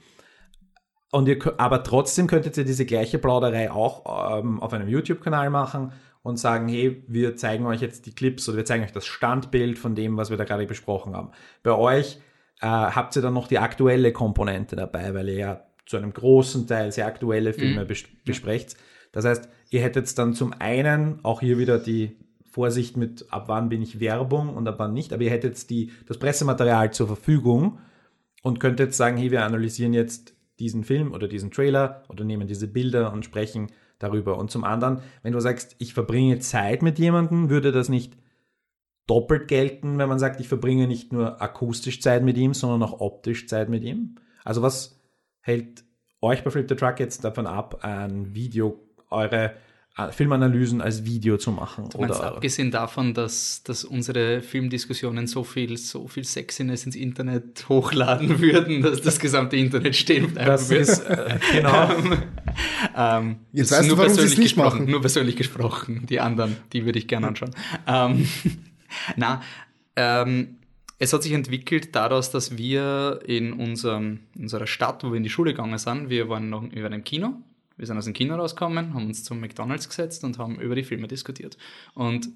Und ihr, aber trotzdem könntet ihr diese gleiche Plauderei auch ähm, auf einem YouTube-Kanal machen und sagen, hey, wir zeigen euch jetzt die Clips oder wir zeigen euch das Standbild von dem, was wir da gerade besprochen haben. Bei euch äh, habt ihr dann noch die aktuelle Komponente dabei, weil ihr ja zu einem großen Teil sehr aktuelle Filme mhm. bes besprecht. Das heißt, ihr hättet dann zum einen auch hier wieder die Vorsicht mit, ab wann bin ich Werbung und ab wann nicht, aber ihr hättet die, das Pressematerial zur Verfügung und könntet sagen, hey, wir analysieren jetzt diesen Film oder diesen Trailer oder nehmen diese Bilder und sprechen darüber. Und zum anderen, wenn du sagst, ich verbringe Zeit mit jemandem, würde das nicht doppelt gelten, wenn man sagt, ich verbringe nicht nur akustisch Zeit mit ihm, sondern auch optisch Zeit mit ihm? Also was hält euch bei Flip the Truck jetzt davon ab, ein Video, eure Filmanalysen als Video zu machen. Du meinst, oder, abgesehen davon, dass, dass unsere Filmdiskussionen so viel, so viel Sexiness ins Internet hochladen würden, dass das gesamte Internet stehen bleiben das würde. Ist, äh, genau. ähm, Jetzt weißt nur du, warum persönlich nicht gesprochen, machen. Nur persönlich gesprochen. Die anderen, die würde ich gerne anschauen. ähm, na, ähm, es hat sich entwickelt daraus, dass wir in unserem, unserer Stadt, wo wir in die Schule gegangen sind, wir waren noch über einem Kino wir sind aus dem Kino rausgekommen, haben uns zum McDonalds gesetzt und haben über die Filme diskutiert. Und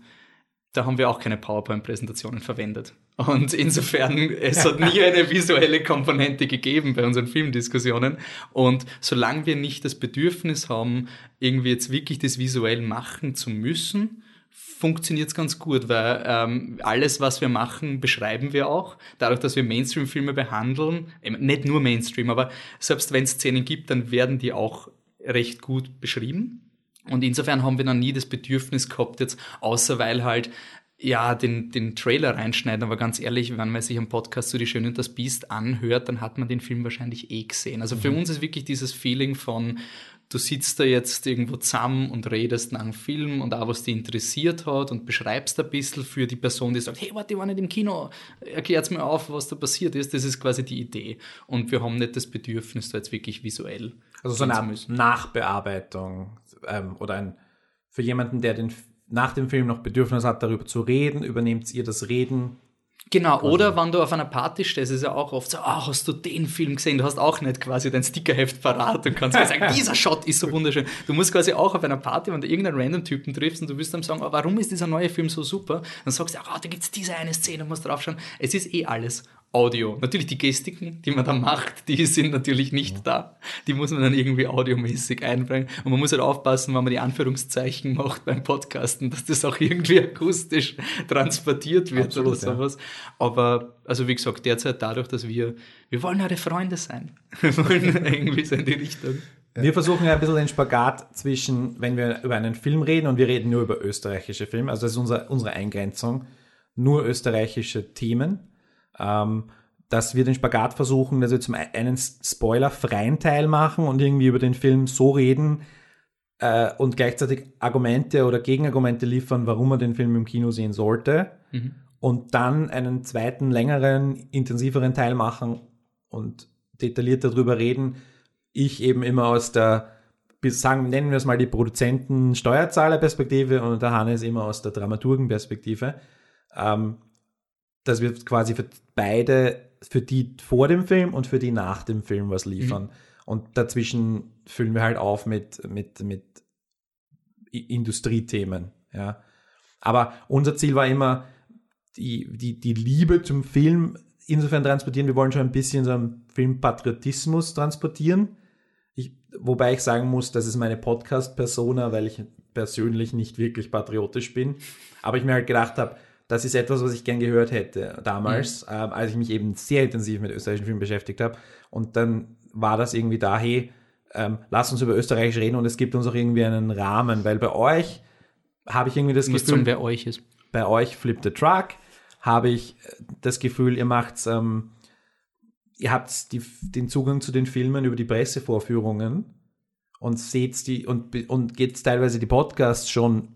da haben wir auch keine PowerPoint-Präsentationen verwendet. Und insofern, es hat nie eine visuelle Komponente gegeben bei unseren Filmdiskussionen. Und solange wir nicht das Bedürfnis haben, irgendwie jetzt wirklich das visuell machen zu müssen, funktioniert es ganz gut, weil ähm, alles, was wir machen, beschreiben wir auch. Dadurch, dass wir Mainstream-Filme behandeln, nicht nur Mainstream, aber selbst wenn es Szenen gibt, dann werden die auch recht gut beschrieben. Und insofern haben wir noch nie das Bedürfnis gehabt, jetzt, außer weil halt ja, den, den Trailer reinschneiden, aber ganz ehrlich, wenn man sich am Podcast so die Schöne und das Biest anhört, dann hat man den Film wahrscheinlich eh gesehen. Also für mhm. uns ist wirklich dieses Feeling von, du sitzt da jetzt irgendwo zusammen und redest nach einem Film und auch was dich interessiert hat und beschreibst ein bisschen für die Person, die sagt, hey, warte, ich war nicht im Kino, erklärt's mir auf, was da passiert ist. Das ist quasi die Idee. Und wir haben nicht das Bedürfnis, da jetzt wirklich visuell also so eine Nachbearbeitung ähm, oder ein, für jemanden, der den, nach dem Film noch Bedürfnis hat, darüber zu reden, übernehmt ihr das Reden Genau, quasi. oder wenn du auf einer Party stehst, ist ja auch oft so, ah, hast du den Film gesehen? Du hast auch nicht quasi dein Stickerheft parat und kannst sagen, dieser Shot ist so wunderschön. Du musst quasi auch auf einer Party, wenn du irgendeinen random Typen triffst und du wirst dann sagen, oh, warum ist dieser neue Film so super? Dann sagst du, ah, da gibt es diese eine Szene, musst draufschauen. Es ist eh alles Audio. Natürlich die Gestiken, die man da macht, die sind natürlich nicht da. Die muss man dann irgendwie audiomäßig einbringen. Und man muss halt aufpassen, wenn man die Anführungszeichen macht beim Podcasten, dass das auch irgendwie akustisch transportiert wird Absolut, oder sowas. Ja. Aber, also wie gesagt, derzeit dadurch, dass wir, wir wollen eure Freunde sein. Wir wollen irgendwie so in die Richtung. Wir versuchen ja ein bisschen den Spagat zwischen, wenn wir über einen Film reden und wir reden nur über österreichische Filme, also das ist unsere, unsere Eingrenzung, nur österreichische Themen ähm, dass wir den Spagat versuchen, dass wir zum einen spoilerfreien Teil machen und irgendwie über den Film so reden äh, und gleichzeitig Argumente oder Gegenargumente liefern, warum man den Film im Kino sehen sollte. Mhm. Und dann einen zweiten, längeren, intensiveren Teil machen und detailliert darüber reden. Ich eben immer aus der, sagen, nennen wir es mal die Produzenten-Steuerzahler-Perspektive und der Hannes immer aus der Dramaturgen-Perspektive. Ähm, dass wir quasi für beide, für die vor dem Film und für die nach dem Film was liefern. Mhm. Und dazwischen füllen wir halt auf mit, mit, mit Industriethemen. Ja. Aber unser Ziel war immer, die, die, die Liebe zum Film insofern transportieren. Wir wollen schon ein bisschen so einen Filmpatriotismus transportieren. Ich, wobei ich sagen muss, das ist meine Podcast-Persona, weil ich persönlich nicht wirklich patriotisch bin. Aber ich mir halt gedacht habe, das ist etwas, was ich gern gehört hätte damals, mhm. ähm, als ich mich eben sehr intensiv mit österreichischen Filmen beschäftigt habe. Und dann war das irgendwie da, hey, ähm, lass uns über Österreich reden und es gibt uns auch irgendwie einen Rahmen, weil bei euch habe ich irgendwie das Gefühl, sagen, wer euch ist. Bei euch Flip the Truck habe ich äh, das Gefühl, ihr macht's, ähm, ihr habt die, den Zugang zu den Filmen über die Pressevorführungen und seht die und, und geht teilweise die Podcasts schon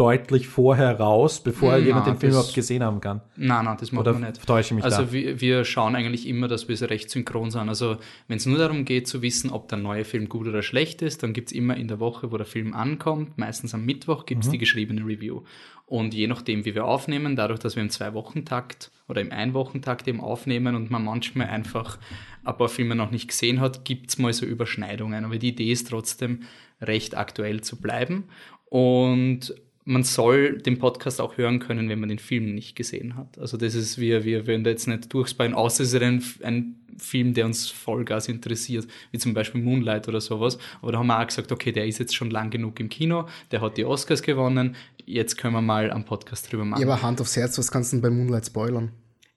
deutlich vorher raus, bevor jemand na, den Film überhaupt gesehen haben kann? Nein, nein, das machen Oder wir nicht. täusche ich mich also da? wir, wir schauen eigentlich immer, dass wir so recht synchron sind. Also wenn es nur darum geht zu wissen, ob der neue Film gut oder schlecht ist, dann gibt es immer in der Woche, wo der Film ankommt, meistens am Mittwoch, gibt es Mhm. die geschriebene Review. Und je nachdem, wie wir aufnehmen, dadurch, dass wir im Zwei-Wochen-Takt oder im Ein-Wochen-Takt eben aufnehmen und man manchmal einfach ein paar Filme noch nicht gesehen hat, gibt es mal so Überschneidungen. Aber die Idee ist trotzdem, recht aktuell zu bleiben. Und man soll den Podcast auch hören können, wenn man den Film nicht gesehen hat. Also das ist, wir, wir werden da jetzt nicht durchspannen, außer es ist ein, ein Film, der uns Vollgas interessiert, wie zum Beispiel Moonlight oder sowas. Aber da haben wir auch gesagt, okay, der ist jetzt schon lang genug im Kino, der hat die Oscars gewonnen, jetzt können wir mal am Podcast drüber machen. Ja, aber Hand aufs Herz, was kannst du denn bei Moonlight spoilern?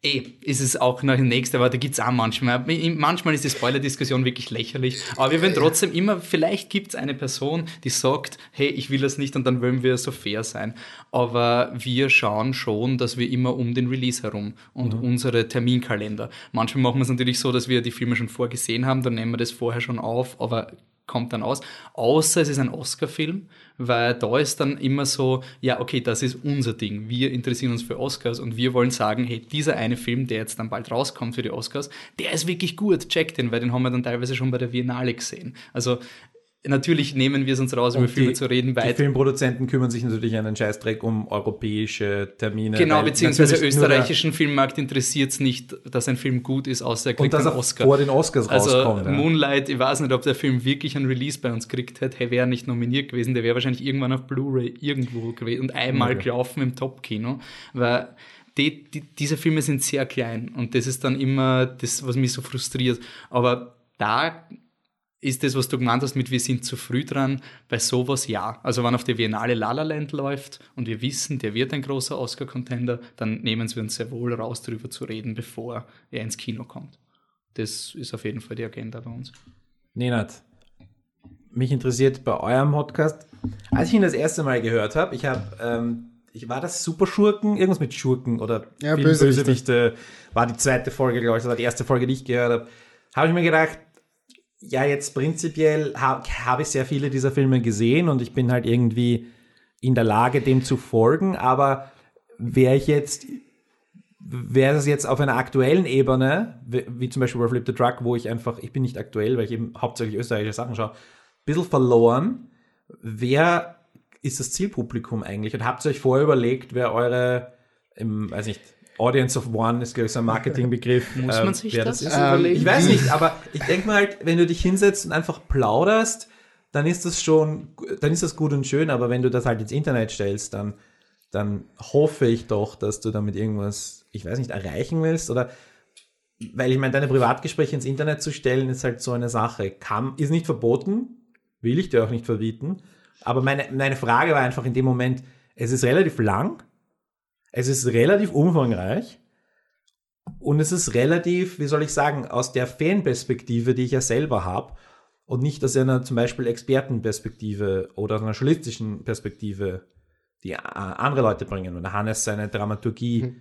Eh, ist es auch noch der nächste, aber da gibt's auch manchmal. Manchmal ist die Spoiler-Diskussion wirklich lächerlich. Aber wir werden trotzdem immer, vielleicht gibt's eine Person, die sagt, hey, ich will das nicht und dann wollen wir so fair sein. Aber wir schauen schon, dass wir immer um den Release herum und unsere Terminkalender. Manchmal machen wir es natürlich so, dass wir die Filme schon vorgesehen haben, dann nehmen wir das vorher schon auf, aber kommt dann aus. Außer es ist ein Oscar-Film, weil da ist dann immer so, ja, okay, das ist unser Ding. Wir interessieren uns für Oscars und wir wollen sagen, hey, dieser eine Film, der jetzt dann bald rauskommt für die Oscars, der ist wirklich gut, check den, weil den haben wir dann teilweise schon bei der Biennale gesehen. Also natürlich nehmen wir es uns raus, über Und Filme die, zu reden, die weil Filmproduzenten kümmern sich natürlich einen Scheißdreck um europäische Termine. Genau, beziehungsweise österreichischen Filmmarkt interessiert es nicht, dass ein Film gut ist, außer er Und kriegt dass einen er Oscar. vor den Oscars Also rauskommt. Moonlight, ich weiß nicht, ob der Film wirklich einen Release bei uns gekriegt hätte, hey, wäre nicht nominiert gewesen, der wäre wahrscheinlich irgendwann auf Blu-ray irgendwo gewesen und einmal Okay. gelaufen im Top-Kino, weil die, die, diese Filme sind sehr klein und das ist dann immer das, was mich so frustriert. Aber da ist das, was du gemeint hast mit wir sind zu früh dran, bei sowas ja. Also wenn auf der Biennale La La Land läuft und wir wissen, der wird ein großer Oscar-Contender, dann nehmen wir uns sehr wohl raus, darüber zu reden, bevor er ins Kino kommt. Das ist auf jeden Fall die Agenda bei uns. Nenad, mich interessiert bei eurem Podcast, als ich ihn das erste Mal gehört habe, ich habe, ähm, ich war das Superschurken, irgendwas mit Schurken oder Ja, Bösewichte. Bösewichte, war die zweite Folge, glaube ich, das war die erste Folge, die ich gehört habe. Habe ich mir gedacht, ja, jetzt prinzipiell habe hab ich sehr viele dieser Filme gesehen und ich bin halt irgendwie in der Lage, dem zu folgen, aber wäre ich jetzt wäre es jetzt auf einer aktuellen Ebene, wie, wie zum Beispiel bei Flip the Truck, wo ich einfach, ich bin nicht aktuell, weil ich eben hauptsächlich österreichische Sachen schaue, ein bisschen verloren. Wer ist das Zielpublikum eigentlich? Und habt ihr euch vorher überlegt, wer eure, im, weiß nicht, Audience of One ist, glaube ich, so ein Marketingbegriff. Muss man sich wer das, ist? Ähm, überlegen? Ich weiß nicht, aber ich denke mal halt, wenn du dich hinsetzt und einfach plauderst, dann ist das schon, dann ist das gut und schön, aber wenn du das halt ins Internet stellst, dann, dann hoffe ich doch, dass du damit irgendwas, ich weiß nicht, erreichen willst oder, weil ich meine, deine Privatgespräche ins Internet zu stellen, ist halt so eine Sache. Kann, ist nicht verboten, will ich dir auch nicht verbieten, aber meine, meine Frage war einfach in dem Moment, es ist relativ lang, es ist relativ umfangreich und es ist relativ, wie soll ich sagen, aus der Fanperspektive, die ich ja selber habe und nicht aus einer zum Beispiel Expertenperspektive oder einer journalistischen Perspektive, die äh, andere Leute bringen. Und Hannes seine Dramaturgie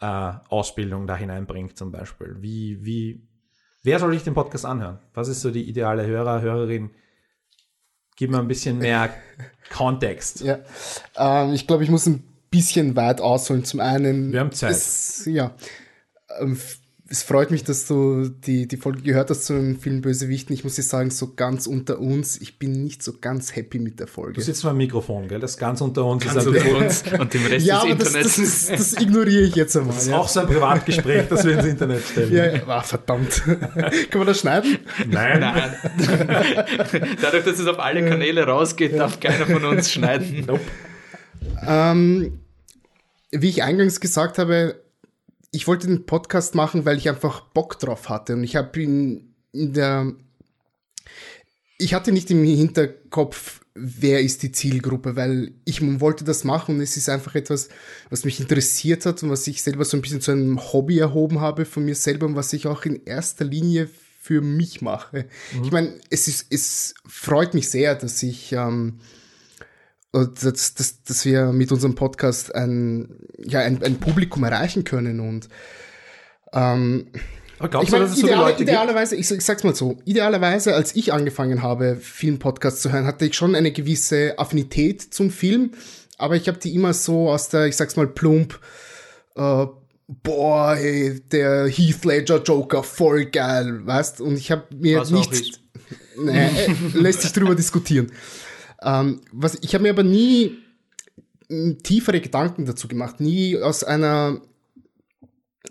äh, Ausbildung da hineinbringt zum Beispiel. Wie, wie, wer soll sich den Podcast anhören? Was ist so die ideale Hörer, Hörerin? Gib mir ein bisschen mehr Kontext. Ja, ähm, ich glaube, ich muss ein bisschen weit ausholen. Zum einen, Wir haben Zeit. Es, ja, ähm, es freut mich, dass du die, die Folge gehört hast zu den Film Bösewichten. Ich muss dir sagen, so ganz unter uns, ich bin nicht so ganz happy mit der Folge. Du sitzt dem Mikrofon, gell? Das ganz unter uns Ganz ist, ein unter bisschen, uns und dem Rest ja, des das, Internets. das, ist, das ignoriere ich jetzt einmal. das ist ja. auch so ein Privatgespräch, das wir ins Internet stellen. Ja, ja, ah, verdammt. Kann man das schneiden? Nein. Nein. Dadurch, dass es auf alle Kanäle rausgeht, darf keiner von uns schneiden. Nope. Ähm, wie ich eingangs gesagt habe, ich wollte den Podcast machen, weil ich einfach Bock drauf hatte. Und ich habe in, in der. Ich hatte nicht im Hinterkopf, wer ist die Zielgruppe, weil ich wollte das machen und es ist einfach etwas, was mich interessiert hat und was ich selber so ein bisschen zu einem Hobby erhoben habe von mir selber und was ich auch in erster Linie für mich mache. Ich meine, es ist, es freut mich sehr, dass ich ähm, dass, dass, dass wir mit unserem Podcast ein, ja, ein, ein Publikum erreichen können. Und ähm, glaubst ich du, meine, dass es so Leute idealerweise, ich, ich sag's mal so, idealerweise, als ich angefangen habe, Filmpodcasts zu hören, hatte ich schon eine gewisse Affinität zum Film, aber ich habe die immer so aus der, ich sag's mal plump, äh, boah, hey, der Heath Ledger Joker, voll geil, weißt? Und ich habe mir Was auch nicht, ist. nee, äh, lässt sich drüber diskutieren. Ähm, was, ich habe mir aber nie tiefere Gedanken dazu gemacht, nie aus einer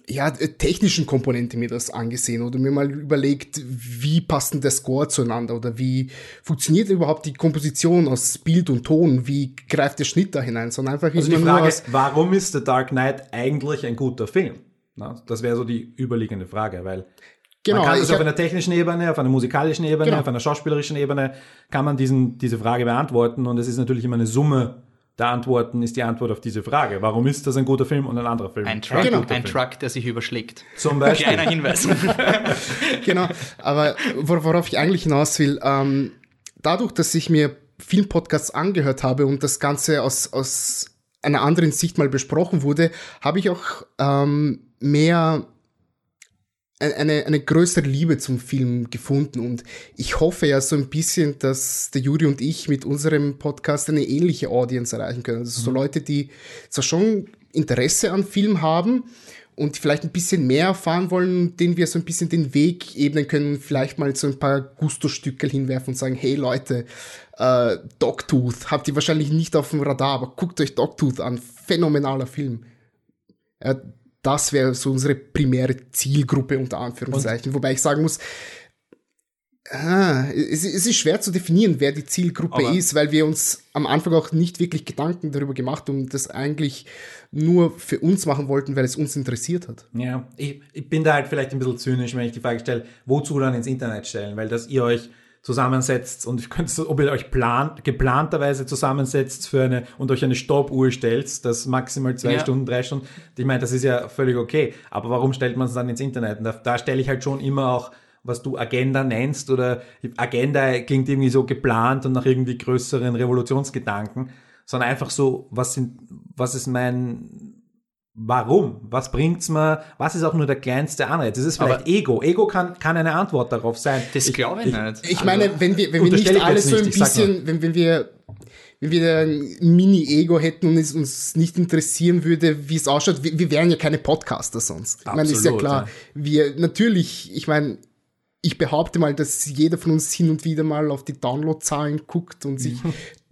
ja, äh, technischen Komponente mir das angesehen oder mir mal überlegt, wie passt denn der Score zueinander oder wie funktioniert überhaupt die Komposition aus Bild und Ton, wie greift der Schnitt da hinein, sondern einfach Also die Frage warum ist The Dark Knight eigentlich ein guter Film? Na, das wäre so die überliegende Frage, weil genau, man kann ich auf einer technischen Ebene, auf einer musikalischen Ebene, Genau. auf einer schauspielerischen Ebene, kann man diesen, diese Frage beantworten und es ist natürlich immer eine Summe der Antworten, ist die Antwort auf diese Frage. Warum ist das ein guter Film und ein anderer Film? Ein Truck, Genau. guter ein? Truck, der sich überschlägt. Zum Beispiel. Kleiner Hinweis. genau. Aber wor- worauf ich eigentlich hinaus will, ähm, dadurch, dass ich mir Filmpodcasts angehört habe und das Ganze aus, aus einer anderen Sicht mal besprochen wurde, habe ich auch ähm, mehr ein- eine, eine größere Liebe zum Film gefunden und ich hoffe ja so ein bisschen, dass der Juri und ich mit unserem Podcast eine ähnliche Audience erreichen können. Also so Leute, die zwar schon Interesse an Film haben und vielleicht ein bisschen mehr erfahren wollen, denen wir so ein bisschen den Weg ebnen können, vielleicht mal so ein paar Gusto-Stückel hinwerfen und sagen, hey Leute, äh, Dogtooth habt ihr wahrscheinlich nicht auf dem Radar, aber guckt euch Dogtooth an, phänomenaler Film. Ja, das wäre so unsere primäre Zielgruppe unter Anführungszeichen. Wobei ich sagen muss, ah, es, es ist schwer zu definieren, wer die Zielgruppe Aber- ist, weil wir uns am Anfang auch nicht wirklich Gedanken darüber gemacht haben und das eigentlich nur für uns machen wollten, weil es uns interessiert hat. Ja, ich, ich bin da halt vielleicht ein bisschen zynisch, wenn ich die Frage stelle, wozu dann ins Internet stellen? Weil dass ihr euch zusammensetzt und ich könnte, so- ob ihr euch plan, geplanterweise zusammensetzt für eine und euch eine Stoppuhr stellt, das maximal zwei Ja. Stunden, drei Stunden. Ich meine, das ist ja völlig okay. Aber warum stellt man es dann ins Internet? Und da, da stelle ich halt schon immer auch was du Agenda nennst oder Agenda klingt irgendwie so geplant und nach irgendwie größeren Revolutionsgedanken, sondern einfach so, was sind, was ist mein, Warum? Was bringt's mir? Was ist auch nur der kleinste Anreiz? Das ist vielleicht Aber- Ego. Ego kann, kann eine Antwort darauf sein. Das glaube ich, nicht. Ich Also, meine, wenn wir, wenn wir nicht ich alles so ein nicht, ich bisschen, wenn, wenn wir, wenn wir ein Mini-Ego hätten und es uns nicht interessieren würde, wie es ausschaut, wir, wir wären ja keine Podcaster sonst. Ich meine, ist ja Absolut, klar. ja. Wir, natürlich, ich meine, ich behaupte mal, dass jeder von uns hin und wieder mal auf die Downloadzahlen guckt und sich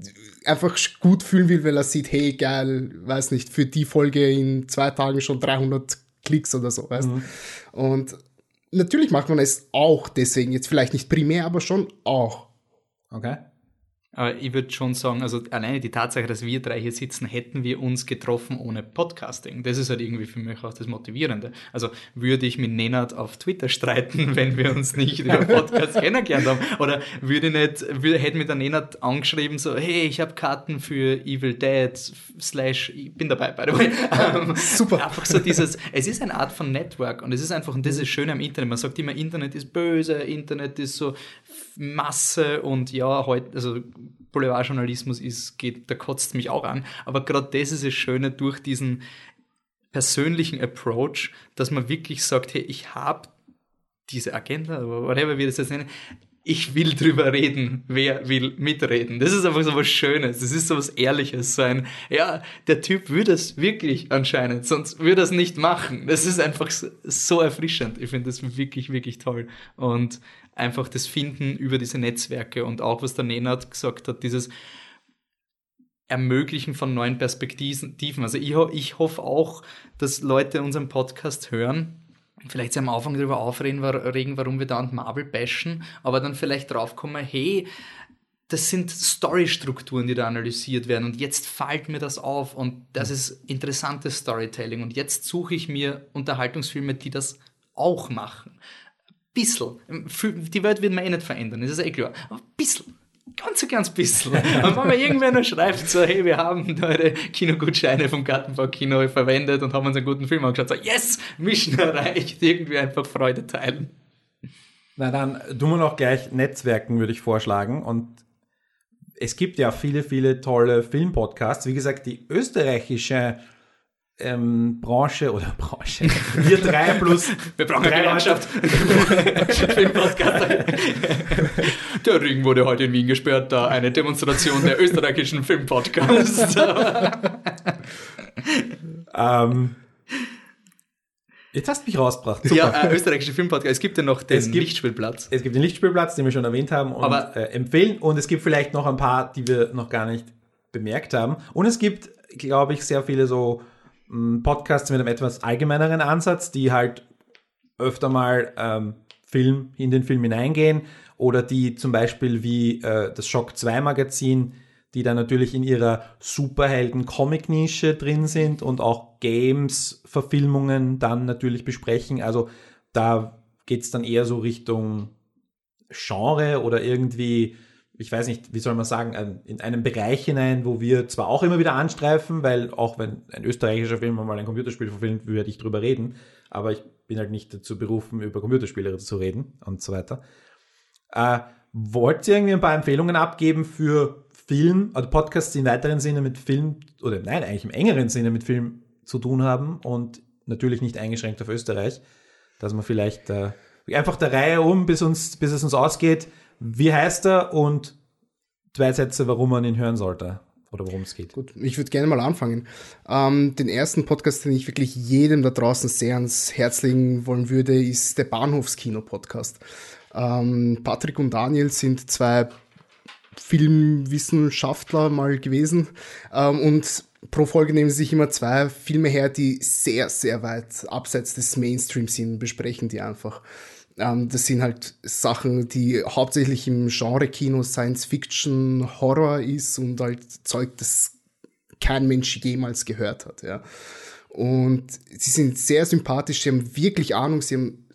einfach gut fühlen will, weil er sieht, hey, geil, weiß nicht, für die Folge in zwei Tagen schon 300 Klicks oder so, weißt Und natürlich macht man es auch deswegen, jetzt vielleicht nicht primär, aber schon auch. Okay. Aber ich würde schon sagen, also alleine die Tatsache, dass wir drei hier sitzen, hätten wir uns getroffen ohne Podcasting. Das ist halt irgendwie für mich auch das Motivierende. Also würde ich mit Nenad auf Twitter streiten, wenn wir uns nicht über Podcast kennengelernt haben? Oder würde ich nicht, würde, hätte mir der Nenad angeschrieben, so, hey, ich habe Karten für Evil Dead, slash, ich bin dabei, by the way. Ähm, Super. Einfach so dieses, es ist eine Art von Network und es ist einfach, und das ist schön am Internet. Man sagt immer, Internet ist böse, Internet ist so Masse und ja, heute, also Boulevardjournalismus ist, geht, da kotzt mich auch an. Aber gerade das ist das Schöne durch diesen persönlichen Approach, dass man wirklich sagt, hey, ich habe diese Agenda, oder whatever wir das jetzt nennen, ich will drüber reden, wer will mitreden. Das ist einfach so was Schönes, das ist so was Ehrliches, so ein, ja, der Typ würde es wirklich anscheinend, sonst würde er es nicht machen. Das ist einfach so erfrischend. Ich finde das wirklich, wirklich toll. Und einfach das Finden über diese Netzwerke. Und auch, was der Nenad gesagt hat, dieses Ermöglichen von neuen Perspektiven. Also ich, ich hoffe auch, dass Leute unseren Podcast hören, vielleicht am Anfang darüber aufregen, war- regen, warum wir da an Marvel bashen, aber dann vielleicht draufkommen, hey, das sind Storystrukturen, die da analysiert werden. Und jetzt fällt mir das auf. Und das ist interessantes Storytelling. Und jetzt suche ich mir Unterhaltungsfilme, die das auch machen. Bissl. Die Welt wird man eh nicht verändern, das ist eh klar. Aber bissl. Ganz so ganz bisschen. Und wenn mir irgendwer noch schreibt, so, hey, wir haben eure Kinogutscheine vom Gartenbaukino verwendet und haben uns einen guten Film angeschaut, so, yes, Mission erreicht, irgendwie einfach Freude teilen. Na dann tun wir noch gleich Netzwerken, würde ich vorschlagen. Und es gibt ja viele, viele tolle Filmpodcasts. Wie gesagt, die österreichische ähm, Branche oder Branche, wir drei plus Wir brauchen drei. Filmpodcast. Der Ring wurde heute in Wien gesperrt, da eine Demonstration der österreichischen Filmpodcasts. ähm, jetzt hast du mich rausgebracht. Super. Ja, äh, österreichische Filmpodcast. Es gibt ja noch den Es gibt- Lichtspielplatz. Es gibt den Lichtspielplatz, den wir schon erwähnt haben und Aber- äh, empfehlen. Und es gibt vielleicht noch ein paar, die wir noch gar nicht bemerkt haben. Und es gibt, glaube ich, sehr viele so Podcasts mit einem etwas allgemeineren Ansatz, die halt öfter mal ähm, Film in den Film hineingehen oder die zum Beispiel wie äh, das Shock 2 Magazin, die dann natürlich in ihrer Superhelden-Comic-Nische drin sind und auch Games-Verfilmungen dann natürlich besprechen. Also da geht es dann eher so Richtung Genre oder irgendwie, ich weiß nicht, wie soll man sagen, ein- in einen Bereich hinein, wo wir zwar auch immer wieder anstreifen, weil auch wenn ein österreichischer Film mal ein Computerspiel verfilmt, würde ich drüber reden, aber ich bin halt nicht dazu berufen, über Computerspiele zu reden und so weiter. Äh, wollt ihr irgendwie ein paar Empfehlungen abgeben für Film, also Podcasts, die im weiteren Sinne mit Film, oder nein, eigentlich im engeren Sinne mit Film zu tun haben und natürlich nicht eingeschränkt auf Österreich, dass man vielleicht äh, einfach der Reihe um, bis, uns, bis es uns ausgeht, wie heißt er und zwei Sätze, warum man ihn hören sollte oder worum es geht. Gut, ich würde gerne mal anfangen. Ähm, den ersten Podcast, den ich wirklich jedem da draußen sehr ans Herz legen wollen würde, ist der Bahnhofskino-Podcast. Ähm, Patrick und Daniel sind zwei Filmwissenschaftler mal gewesen ähm, und pro Folge nehmen sie sich immer zwei Filme her, die sehr, sehr weit abseits des Mainstreams sind, besprechen die einfach. Ähm, das sind halt Sachen, die hauptsächlich im Genre-Kino Science Fiction, Horror ist und halt Zeug, das kein Mensch jemals gehört hat, ja. Und sie sind sehr sympathisch, sie haben wirklich Ahnung, sie haben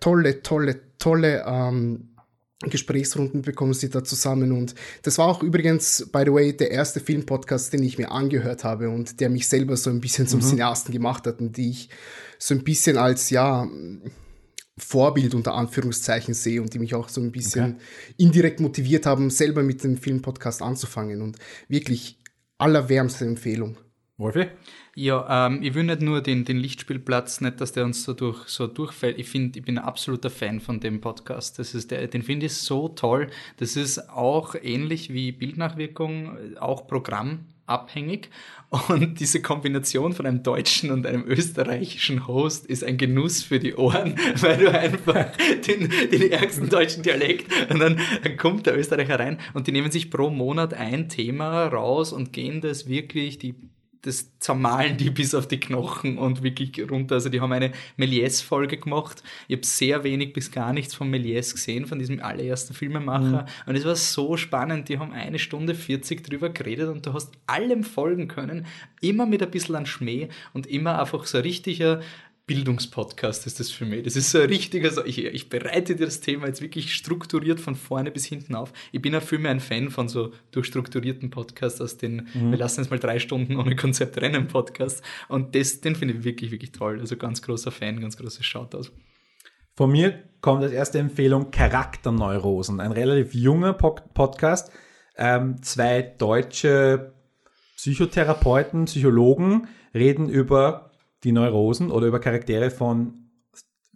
tolle, tolle, tolle ähm, Gesprächsrunden bekommen sie da zusammen und das war auch übrigens, by the way, der erste Filmpodcast, den ich mir angehört habe und der mich selber so ein bisschen zum Cineasten gemacht hat und die ich so ein bisschen als, ja, Vorbild unter Anführungszeichen sehe und die mich auch so ein bisschen indirekt motiviert haben, selber mit dem Filmpodcast anzufangen und wirklich allerwärmste Empfehlung. Wolfi? Ja, ähm, ich will nicht nur den, den Lichtspielplatz, nicht, dass der uns so, durch, so durchfällt. Ich finde, ich bin ein absoluter Fan von dem Podcast. Das ist der, den finde ich so toll. Das ist auch ähnlich wie Bildnachwirkung, äh, auch programmabhängig. Und diese Kombination von einem deutschen und einem österreichischen Host ist ein Genuss für die Ohren, weil du einfach den, den ärgsten deutschen Dialekt und dann kommt der Österreicher rein und die nehmen sich pro Monat ein Thema raus und gehen das wirklich, die das zermahlen die bis auf die Knochen und wirklich runter. Also die haben eine Méliès-Folge gemacht. Ich habe sehr wenig bis gar nichts von Méliès gesehen, von diesem allerersten Filmemacher. Und es war so spannend. Die haben eine Stunde 40 drüber geredet und du hast allem folgen können. Immer mit ein bisschen an Schmäh und immer einfach so richtiger Bildungspodcast ist das für mich. Das ist so ein richtiger, so ich, ich bereite dir das Thema jetzt wirklich strukturiert von vorne bis hinten auf. Ich bin auch viel mehr ein Fan von so durchstrukturierten Podcasts als den, wir lassen jetzt mal drei Stunden ohne Konzept rennen Podcast. Und das, den finde ich wirklich, wirklich toll. Also ganz großer Fan, ganz großes Shoutout. Von mir kommt als erste Empfehlung Charakterneurosen, ein relativ junger Pod Podcast. Ähm, zwei deutsche Psychotherapeuten, Psychologen reden über die Neurosen oder über Charaktere von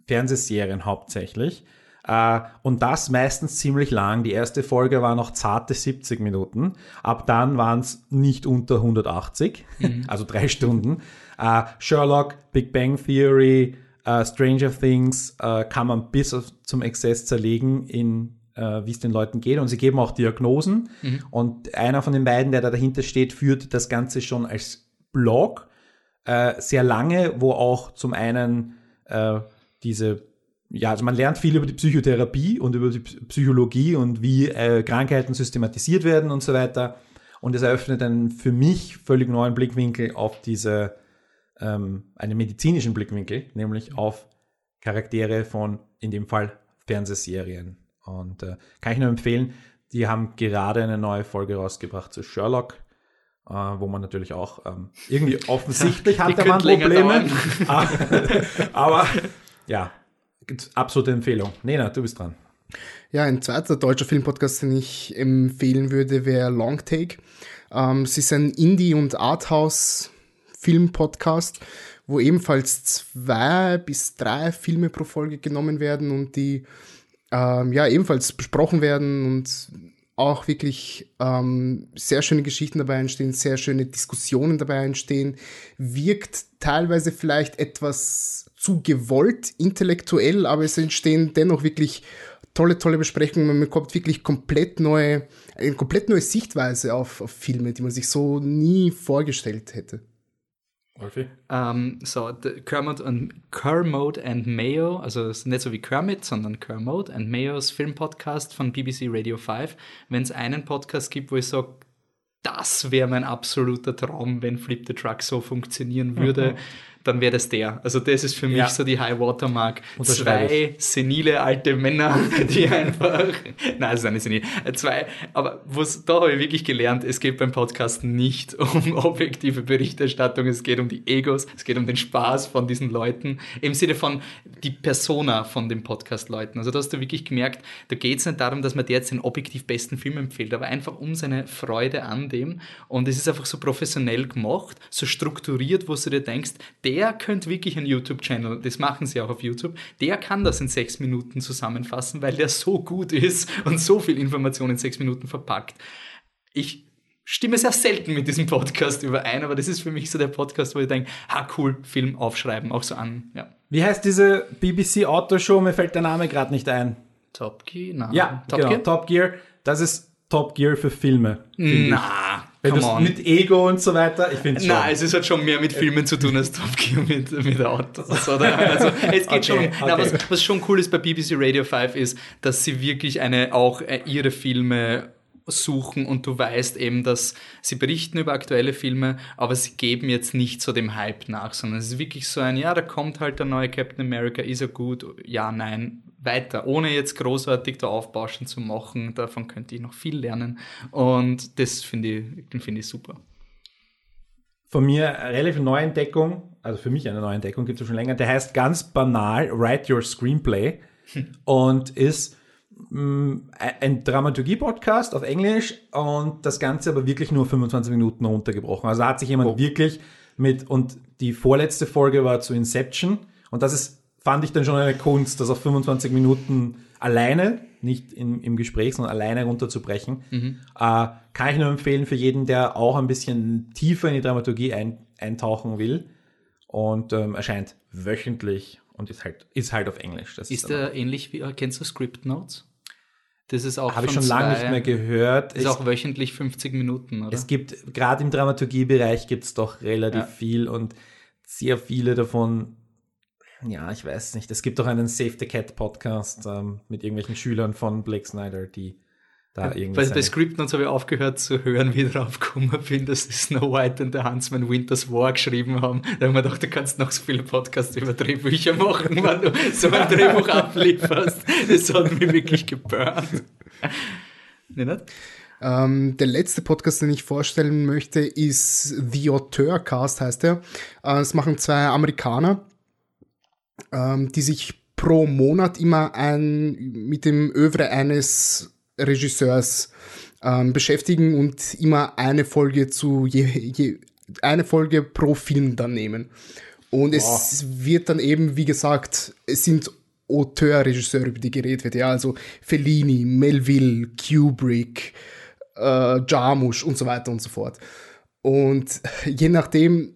Fernsehserien hauptsächlich. Äh, und das meistens ziemlich lang. Die erste Folge war noch zarte 70 Minuten. Ab dann waren es nicht unter 180, also drei Stunden. Äh, Sherlock, Big Bang Theory, äh, Stranger Things kann man bis auf, zum Exzess zerlegen in wie es den Leuten geht. Und sie geben auch Diagnosen. Und einer von den beiden, der da dahinter steht, führt das Ganze schon als Blog äh, sehr lange, wo auch zum einen äh, diese, ja, also man lernt viel über die Psychotherapie und über die Psychologie und wie äh, Krankheiten systematisiert werden und so weiter. Und es eröffnet einen für mich völlig neuen Blickwinkel auf diese, ähm, einen medizinischen Blickwinkel, nämlich auf Charaktere von, in dem Fall, Fernsehserien. Und äh, kann ich nur empfehlen, die haben gerade eine neue Folge rausgebracht zu Sherlock äh, wo man natürlich auch ähm, irgendwie offensichtlich hat der Mann Probleme. Ah, Aber ja, absolute Empfehlung. Nena, du bist dran. Ja, ein zweiter deutscher Filmpodcast, den ich empfehlen würde, wäre Long Take. Ähm, es ist ein Indie- und Arthouse-Film-Podcast, wo ebenfalls zwei bis drei Filme pro Folge genommen werden und die ähm, ja ebenfalls besprochen werden und auch wirklich ähm, sehr schöne Geschichten dabei entstehen, sehr schöne Diskussionen dabei entstehen, wirkt teilweise vielleicht etwas zu gewollt intellektuell, aber es entstehen dennoch wirklich tolle, tolle Besprechungen. Man bekommt wirklich komplett neue, eine komplett neue Sichtweise auf, auf Filme, die man sich so nie vorgestellt hätte. Wolfi? Um, so, Kermit und Kermode and Mayo, also nicht so wie Kermit, sondern Kermode and Mayos Filmpodcast von BBC Radio 5. Wenn es einen Podcast gibt, wo ich sage, das wäre mein absoluter Traum, wenn Flip the Truck so funktionieren würde. Mhm dann wäre das der. Also das ist für mich ja. so die High Watermark. Zwei senile alte Männer, die einfach, nein, es ist eine senil, zwei, aber was, da habe ich wirklich gelernt, es geht beim Podcast nicht um objektive Berichterstattung, es geht um die Egos, es geht um den Spaß von diesen Leuten, im Sinne von die Persona von den Podcast-Leuten. Also da hast du wirklich gemerkt, da geht es nicht darum, dass man der jetzt den objektiv besten Film empfiehlt, aber einfach um seine Freude an dem und es ist einfach so professionell gemacht, so strukturiert, wo du dir denkst, der der könnte wirklich einen YouTube-Channel, das machen sie auch auf YouTube, der kann das in sechs Minuten zusammenfassen, weil der so gut ist und so viel Information in sechs Minuten verpackt. Ich stimme sehr selten mit diesem Podcast überein, aber das ist für mich so der Podcast, wo ich denke, ha cool, Film aufschreiben, auch so an. Ja. Wie heißt diese BBC Autoshow? Mir fällt der Name gerade nicht ein. Top Gear? Nein. Ja, Top genau, Gear. Top Gear. Das ist Top Gear für Filme. Na, wenn du mit Ego und so weiter, ich finde schon. Nein, es hat schon mehr mit Filmen zu tun als Top Gear mit, mit Autos. Oder? Also es geht okay, schon. Okay. Na, was, was schon cool ist bei BBC Radio 5 ist, dass sie wirklich eine auch äh, ihre Filme suchen und du weißt eben, dass sie berichten über aktuelle Filme, aber sie geben jetzt nicht so dem Hype nach, sondern es ist wirklich so ein, ja, da kommt halt der neue Captain America, ist er gut? Ja, nein, weiter, ohne jetzt großartig da Aufbauschen zu machen. Davon könnte ich noch viel lernen. Und das finde ich, finde ich super. Von mir eine relativ neue Entdeckung, also für mich eine neue Entdeckung, gibt es schon länger, der heißt ganz banal Write Your Screenplay und ist mh, mm, ein Dramaturgie-Podcast auf Englisch und das Ganze aber wirklich nur 25 Minuten runtergebrochen. Also hat sich jemand oh. wirklich mit, und die vorletzte Folge war zu Inception und das ist fand ich dann schon eine Kunst, das auf 25 Minuten alleine, nicht in, im Gespräch, sondern alleine runterzubrechen. Mhm. Äh, kann ich nur empfehlen für jeden, der auch ein bisschen tiefer in die Dramaturgie ein, eintauchen will. Und ähm, erscheint wöchentlich und ist halt, ist halt auf Englisch. Das ist, ist der ähnlich wie, kennst du Script Notes? Das ist auch Habe ich schon lange nicht mehr gehört. Ist auch wöchentlich 50 Minuten, oder? Es gibt, gerade im Dramaturgiebereich gibt es doch relativ ja. viel und sehr viele davon ja, ich weiß nicht. Es gibt doch einen Save the Cat Podcast ähm, mit irgendwelchen Schülern von Blake Snyder, die da ja, irgendwie. Bei, bei Scriptnotes habe ich aufgehört zu hören, wie ich drauf gekommen bin, dass sie Snow White und der Huntsman Winter's War geschrieben haben. Da haben wir gedacht, du kannst noch so viele Podcasts über Drehbücher machen, wenn du so ein Drehbuch ablieferst. Das hat mich wirklich geburnt. Nee, nicht? Ähm, der letzte Podcast, den ich vorstellen möchte, ist The Auteur Cast, heißt er. Äh, es machen zwei Amerikaner ähm, die sich pro Monat immer ein, mit dem Övre eines Regisseurs ähm, beschäftigen und immer eine Folge zu je, je, eine Folge pro Film dann nehmen. Und wow. es wird dann eben, wie gesagt, es sind Auteur-Regisseure, über die geredet wird. Ja, also Fellini, Melville, Kubrick, äh, Jarmusch und so weiter und so fort. Und je nachdem,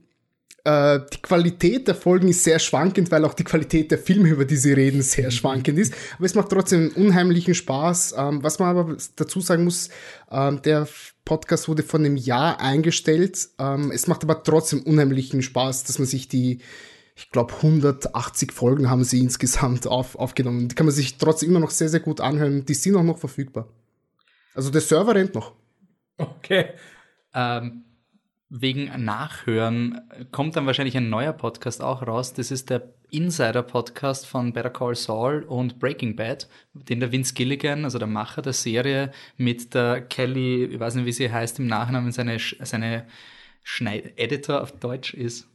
äh, die Qualität der Folgen ist sehr schwankend, weil auch die Qualität der Filme, über die sie reden, sehr mhm. schwankend ist. Aber es macht trotzdem unheimlichen Spaß. Ähm, was man aber dazu sagen muss, ähm, der Podcast wurde von einem Jahr eingestellt. Ähm, es macht aber trotzdem unheimlichen Spaß, dass man sich die ich glaube, 180 Folgen haben sie insgesamt auf, aufgenommen. Die kann man sich trotzdem immer noch sehr, sehr gut anhören. Die sind auch noch verfügbar. Also der Server rennt noch. Okay. Ähm, wegen Nachhören kommt dann wahrscheinlich ein neuer Podcast auch raus. Das ist der Insider-Podcast von Better Call Saul und Breaking Bad, den der Vince Gilligan, also der Macher der Serie, mit der Kelly, ich weiß nicht, wie sie heißt im Nachnamen, seine, seine Schneid Editor auf Deutsch ist.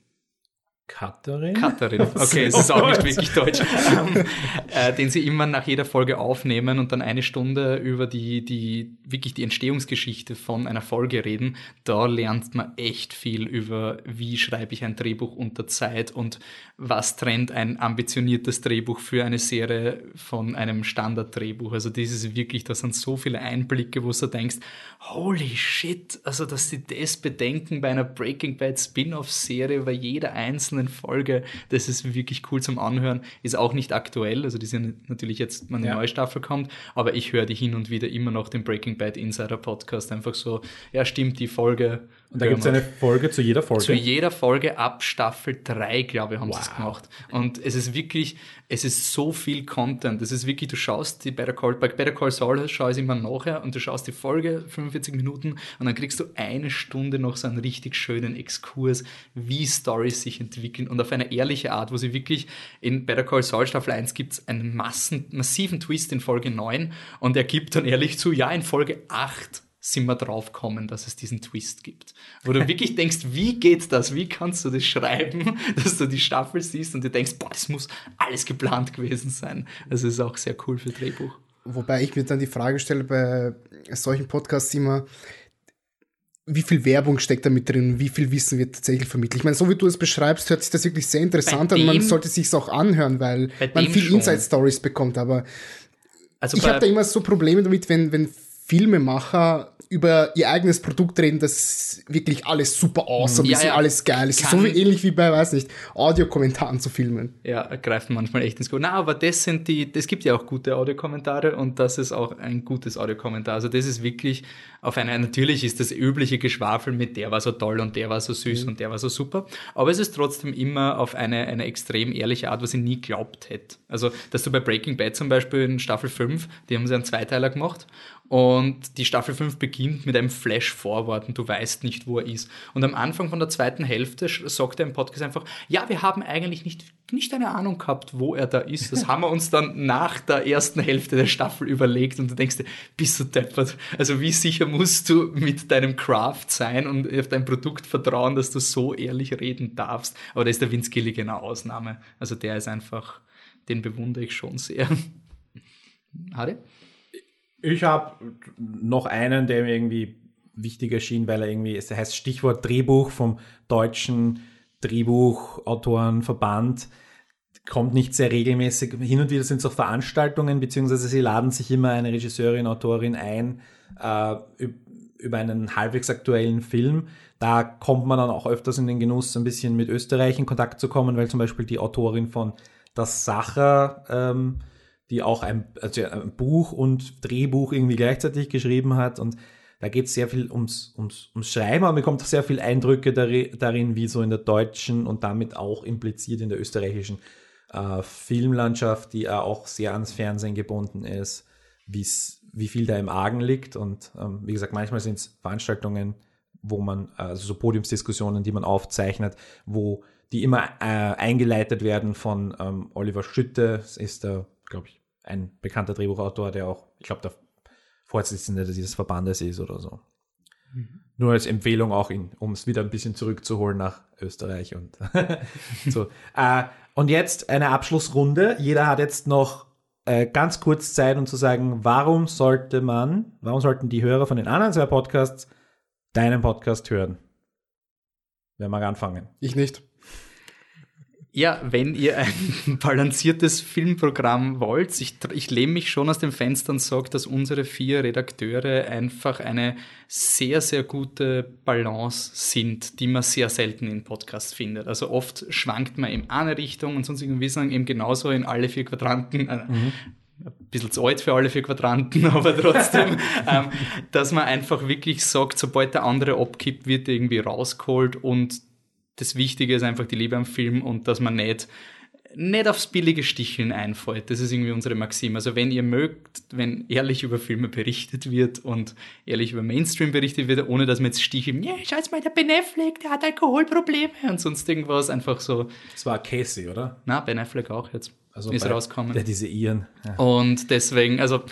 Katharin? Katharin, okay, es ist auch nicht wirklich deutsch, ähm, äh, den sie immer nach jeder Folge aufnehmen und dann eine Stunde über die, die, wirklich die Entstehungsgeschichte von einer Folge reden. Da lernt man echt viel über, wie schreibe ich ein Drehbuch unter Zeit und was trennt ein ambitioniertes Drehbuch für eine Serie von einem Standarddrehbuch. Also das ist wirklich, da sind so viele Einblicke, wo du denkst, holy shit, also dass sie das bedenken bei einer Breaking Bad Spin-off-Serie über jeder einzelnen Folge, das ist wirklich cool zum Anhören. Ist auch nicht aktuell, also die sind natürlich jetzt, wenn eine Ja. neue Staffel kommt, aber ich höre die hin und wieder immer noch den Breaking Bad Insider Podcast, einfach so, ja stimmt, die Folge. Und da gibt es eine Folge zu jeder Folge. Zu jeder Folge ab Staffel 3, glaube ich, haben sie es gemacht. Und es ist wirklich, es ist so viel Content. Es ist wirklich, du schaust die Better Call, bei Better Call Saul schaue ich immer nachher und du schaust die Folge 45 Minuten und dann kriegst du eine Stunde noch so einen richtig schönen Exkurs, wie Stories sich entwickeln und auf eine ehrliche Art, wo sie wirklich in Better Call Saul Staffel 1 gibt es einen massen, massiven Twist in Folge 9 und er gibt dann ehrlich zu, ja, in Folge 8 sind wir drauf kommen, dass es diesen Twist gibt. Wo du wirklich denkst, wie geht das? Wie kannst du das schreiben, dass du die Staffel siehst und du denkst, boah, das muss alles geplant gewesen sein. Das ist auch sehr cool für Drehbuch. Wobei ich mir dann die Frage stelle bei solchen Podcasts immer, wie viel Werbung steckt da mit drin? Wie viel Wissen wird tatsächlich vermittelt? Ich meine, so wie du es beschreibst, hört sich das wirklich sehr interessant Bei an. Man dem- sollte sich auch anhören, weil man dem viel. Inside-Stories bekommt. Aber Also ich habe da immer so Probleme damit, wenn, wenn Filmemacher über ihr eigenes Produkt reden, das wirklich alles super awesome Ja, ist und ja. alles geil ist. Kann- So wie ähnlich wie bei, weiß nicht, Audiokommentaren zu filmen. Ja, greift manchmal echt ins Gut. Na, aber das sind die, es gibt ja auch gute Audiokommentare und das ist auch ein gutes Audiokommentar. Also das ist wirklich auf einer, natürlich ist das übliche Geschwafel mit der war so toll und der war so süß und der war so super. Aber es ist trotzdem immer auf eine, eine extrem ehrliche Art, was ich nie glaubt hätte. Also, dass du bei Breaking Bad zum Beispiel in Staffel 5, die haben sie einen Zweiteiler gemacht und die Staffel 5 beginnt mit einem Flash-Forward und du weißt nicht, wo er ist. Und am Anfang von der zweiten Hälfte sagt er im Podcast einfach, ja, wir haben eigentlich nicht, nicht eine Ahnung gehabt, wo er da ist. Das haben wir uns dann nach der ersten Hälfte der Staffel überlegt und du denkst dir, bist du deppert? Also wie sicher musst du mit deinem Craft sein und auf dein Produkt vertrauen, dass du so ehrlich reden darfst? Aber da ist der Vince Gilligan eine Ausnahme. Also der ist einfach, den bewundere ich schon sehr. Harry? Ich habe noch einen, der mir irgendwie wichtig erschien, weil er irgendwie, es heißt Stichwort Drehbuch vom deutschen Drehbuchautorenverband. Kommt nicht sehr regelmäßig. Hin und wieder sind es auch Veranstaltungen, beziehungsweise sie laden sich immer eine Regisseurin, Autorin ein äh, üb- über einen halbwegs aktuellen Film. Da kommt man dann auch öfters in den Genuss, ein bisschen mit Österreich in Kontakt zu kommen, weil zum Beispiel die Autorin von Das Sacher ähm, die auch ein, also ein Buch und Drehbuch irgendwie gleichzeitig geschrieben hat. Und da geht es sehr viel ums, ums, ums Schreiben, aber bekommt auch sehr viel Eindrücke dari, darin, wie so in der deutschen und damit auch impliziert in der österreichischen äh, Filmlandschaft, die auch sehr ans Fernsehen gebunden ist, wie viel da im Argen liegt. Und ähm, wie gesagt, manchmal sind es Veranstaltungen, wo man, äh, also so Podiumsdiskussionen, die man aufzeichnet, wo die immer äh, eingeleitet werden von ähm, Oliver Schütte, ist der, glaube ich, ein bekannter Drehbuchautor, der auch, ich glaube, der Vorsitzende dieses Verbandes ist oder so. Nur als Empfehlung auch, um es wieder ein bisschen zurückzuholen nach Österreich und so. Äh, und jetzt eine Abschlussrunde. Jeder hat jetzt noch äh, ganz kurz Zeit, um zu sagen, warum sollte man, warum sollten die Hörer von den anderen zwei Podcasts deinen Podcast hören? Wer mag anfangen? Ich nicht. Ja, wenn ihr ein balanciertes Filmprogramm wollt, ich, ich lehne mich schon aus dem Fenster und sage, dass unsere vier Redakteure einfach eine sehr, sehr gute Balance sind, die man sehr selten in Podcasts findet. Also oft schwankt man in eine Richtung und sonst irgendwie sagen eben genauso in alle vier Quadranten. Äh, ein bisschen zu alt für alle vier Quadranten, aber trotzdem, ähm, dass man einfach wirklich sagt, sobald der andere abkippt, wird irgendwie rausgeholt und das Wichtige ist einfach die Liebe am Film und dass man nicht, nicht aufs billige Sticheln einfällt. Das ist irgendwie unsere Maxime. Also wenn ihr mögt, wenn ehrlich über Filme berichtet wird und ehrlich über Mainstream berichtet wird, ohne dass man jetzt stichelt, ja, jetzt mal, der Ben Affleck, der hat Alkoholprobleme und sonst irgendwas, einfach so, Das war Casey, oder? na, Ben Affleck auch jetzt, ist bei- rausgekommen. Der diese Iren. Ja. Und deswegen, also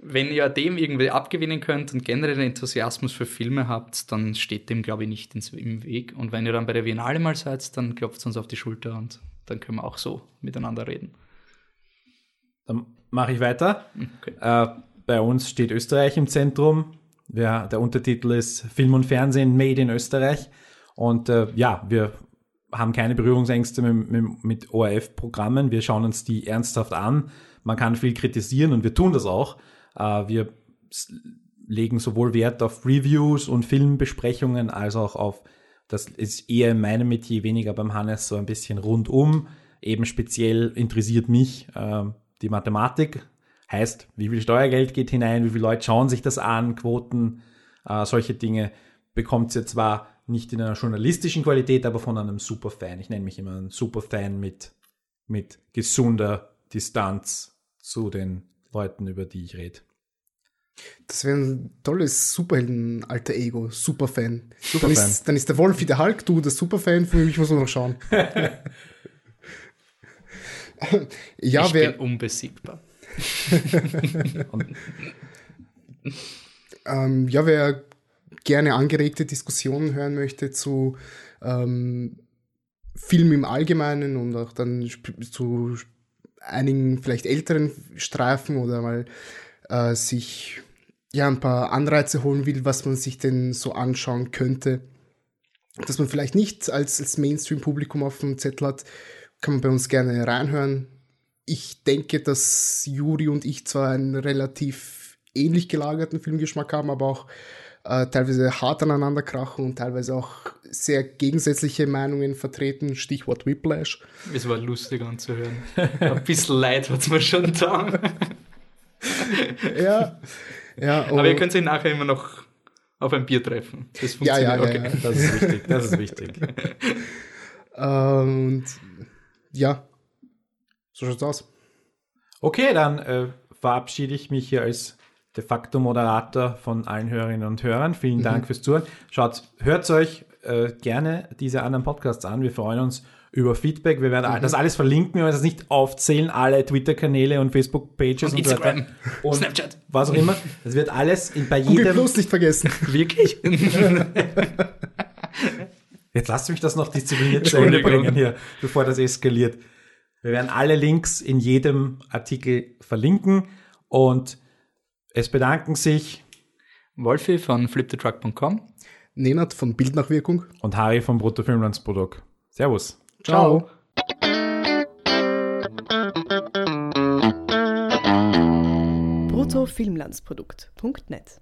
wenn ihr dem irgendwie abgewinnen könnt und generell Enthusiasmus für Filme habt, dann steht dem, glaube ich, nicht ins, im Weg. Und wenn ihr dann bei der Biennale mal seid, dann klopft es uns auf die Schulter und dann können wir auch so miteinander reden. Dann mache ich weiter. Okay. Äh, bei uns steht Österreich im Zentrum. Ja, der Untertitel ist Film und Fernsehen Made in Österreich. Und äh, ja, wir haben keine Berührungsängste mit, mit, mit ORF-Programmen. Wir schauen uns die ernsthaft an. Man kann viel kritisieren und wir tun das auch. Äh, wir legen sowohl Wert auf Reviews und Filmbesprechungen als auch auf, das ist eher in meinem Metier, weniger beim Hannes, so ein bisschen rundum. Eben speziell interessiert mich äh, die Mathematik. Heißt, wie viel Steuergeld geht hinein, wie viele Leute schauen sich das an, Quoten, äh, solche Dinge bekommt ihr zwar nicht in einer journalistischen Qualität, aber von einem Superfan. Ich nenne mich immer ein Superfan mit, mit gesunder Distanz zu den Leuten, über die ich rede. Das wäre ein tolles Superhelden-alter Ego, Superfan. Superfan. Dann ist, dann ist der Wolfi der Hulk, du der Superfan, für mich muss man noch schauen. ja, ich wer, bin unbesiegbar. ähm, ja, wer gerne angeregte Diskussionen hören möchte zu ähm, Film im Allgemeinen und auch dann zu einigen vielleicht älteren Streifen oder mal äh, sich ja ein paar Anreize holen will, was man sich denn so anschauen könnte, dass man vielleicht nicht als, als Mainstream-Publikum auf dem Zettel hat, kann man bei uns gerne reinhören. Ich denke, dass Juri und ich zwar einen relativ ähnlich gelagerten Filmgeschmack haben, aber auch äh, teilweise hart aneinander krachen und teilweise auch sehr gegensätzliche Meinungen vertreten. Stichwort Whiplash. Es war lustig anzuhören. Ein bisschen leid hat es mir schon da. Ja, ja. Aber ihr oh, könnt sich nachher immer noch auf ein Bier treffen. Das ja, ja, funktioniert. ja, okay. ja. Das ist wichtig. Das ist wichtig. Und ja, so schaut's aus. Okay, dann äh, verabschiede ich mich hier als de facto Moderator von allen Hörerinnen und Hörern. Vielen Dank fürs Zuhören. Schaut, hört euch äh, gerne diese anderen Podcasts an. Wir freuen uns über Feedback. Wir werden all- das alles verlinken. Wir werden das nicht aufzählen, alle Twitter-Kanäle und Facebook-Pages und, so Instagram, weiter. Und Snapchat. was auch immer. Das wird alles in, bei jedem. Plus nicht vergessen. Wirklich? Jetzt lasst mich das noch diszipliniert zu Ende bringen hier, bevor das eskaliert. Wir werden alle Links in jedem Artikel verlinken und es bedanken sich Wolfi von fliptetruck.com. Nenad von Bildnachwirkung. und Harry vom Bruttofilmlandsprodukt. Servus. Ciao. bruttofilmlandsprodukt.net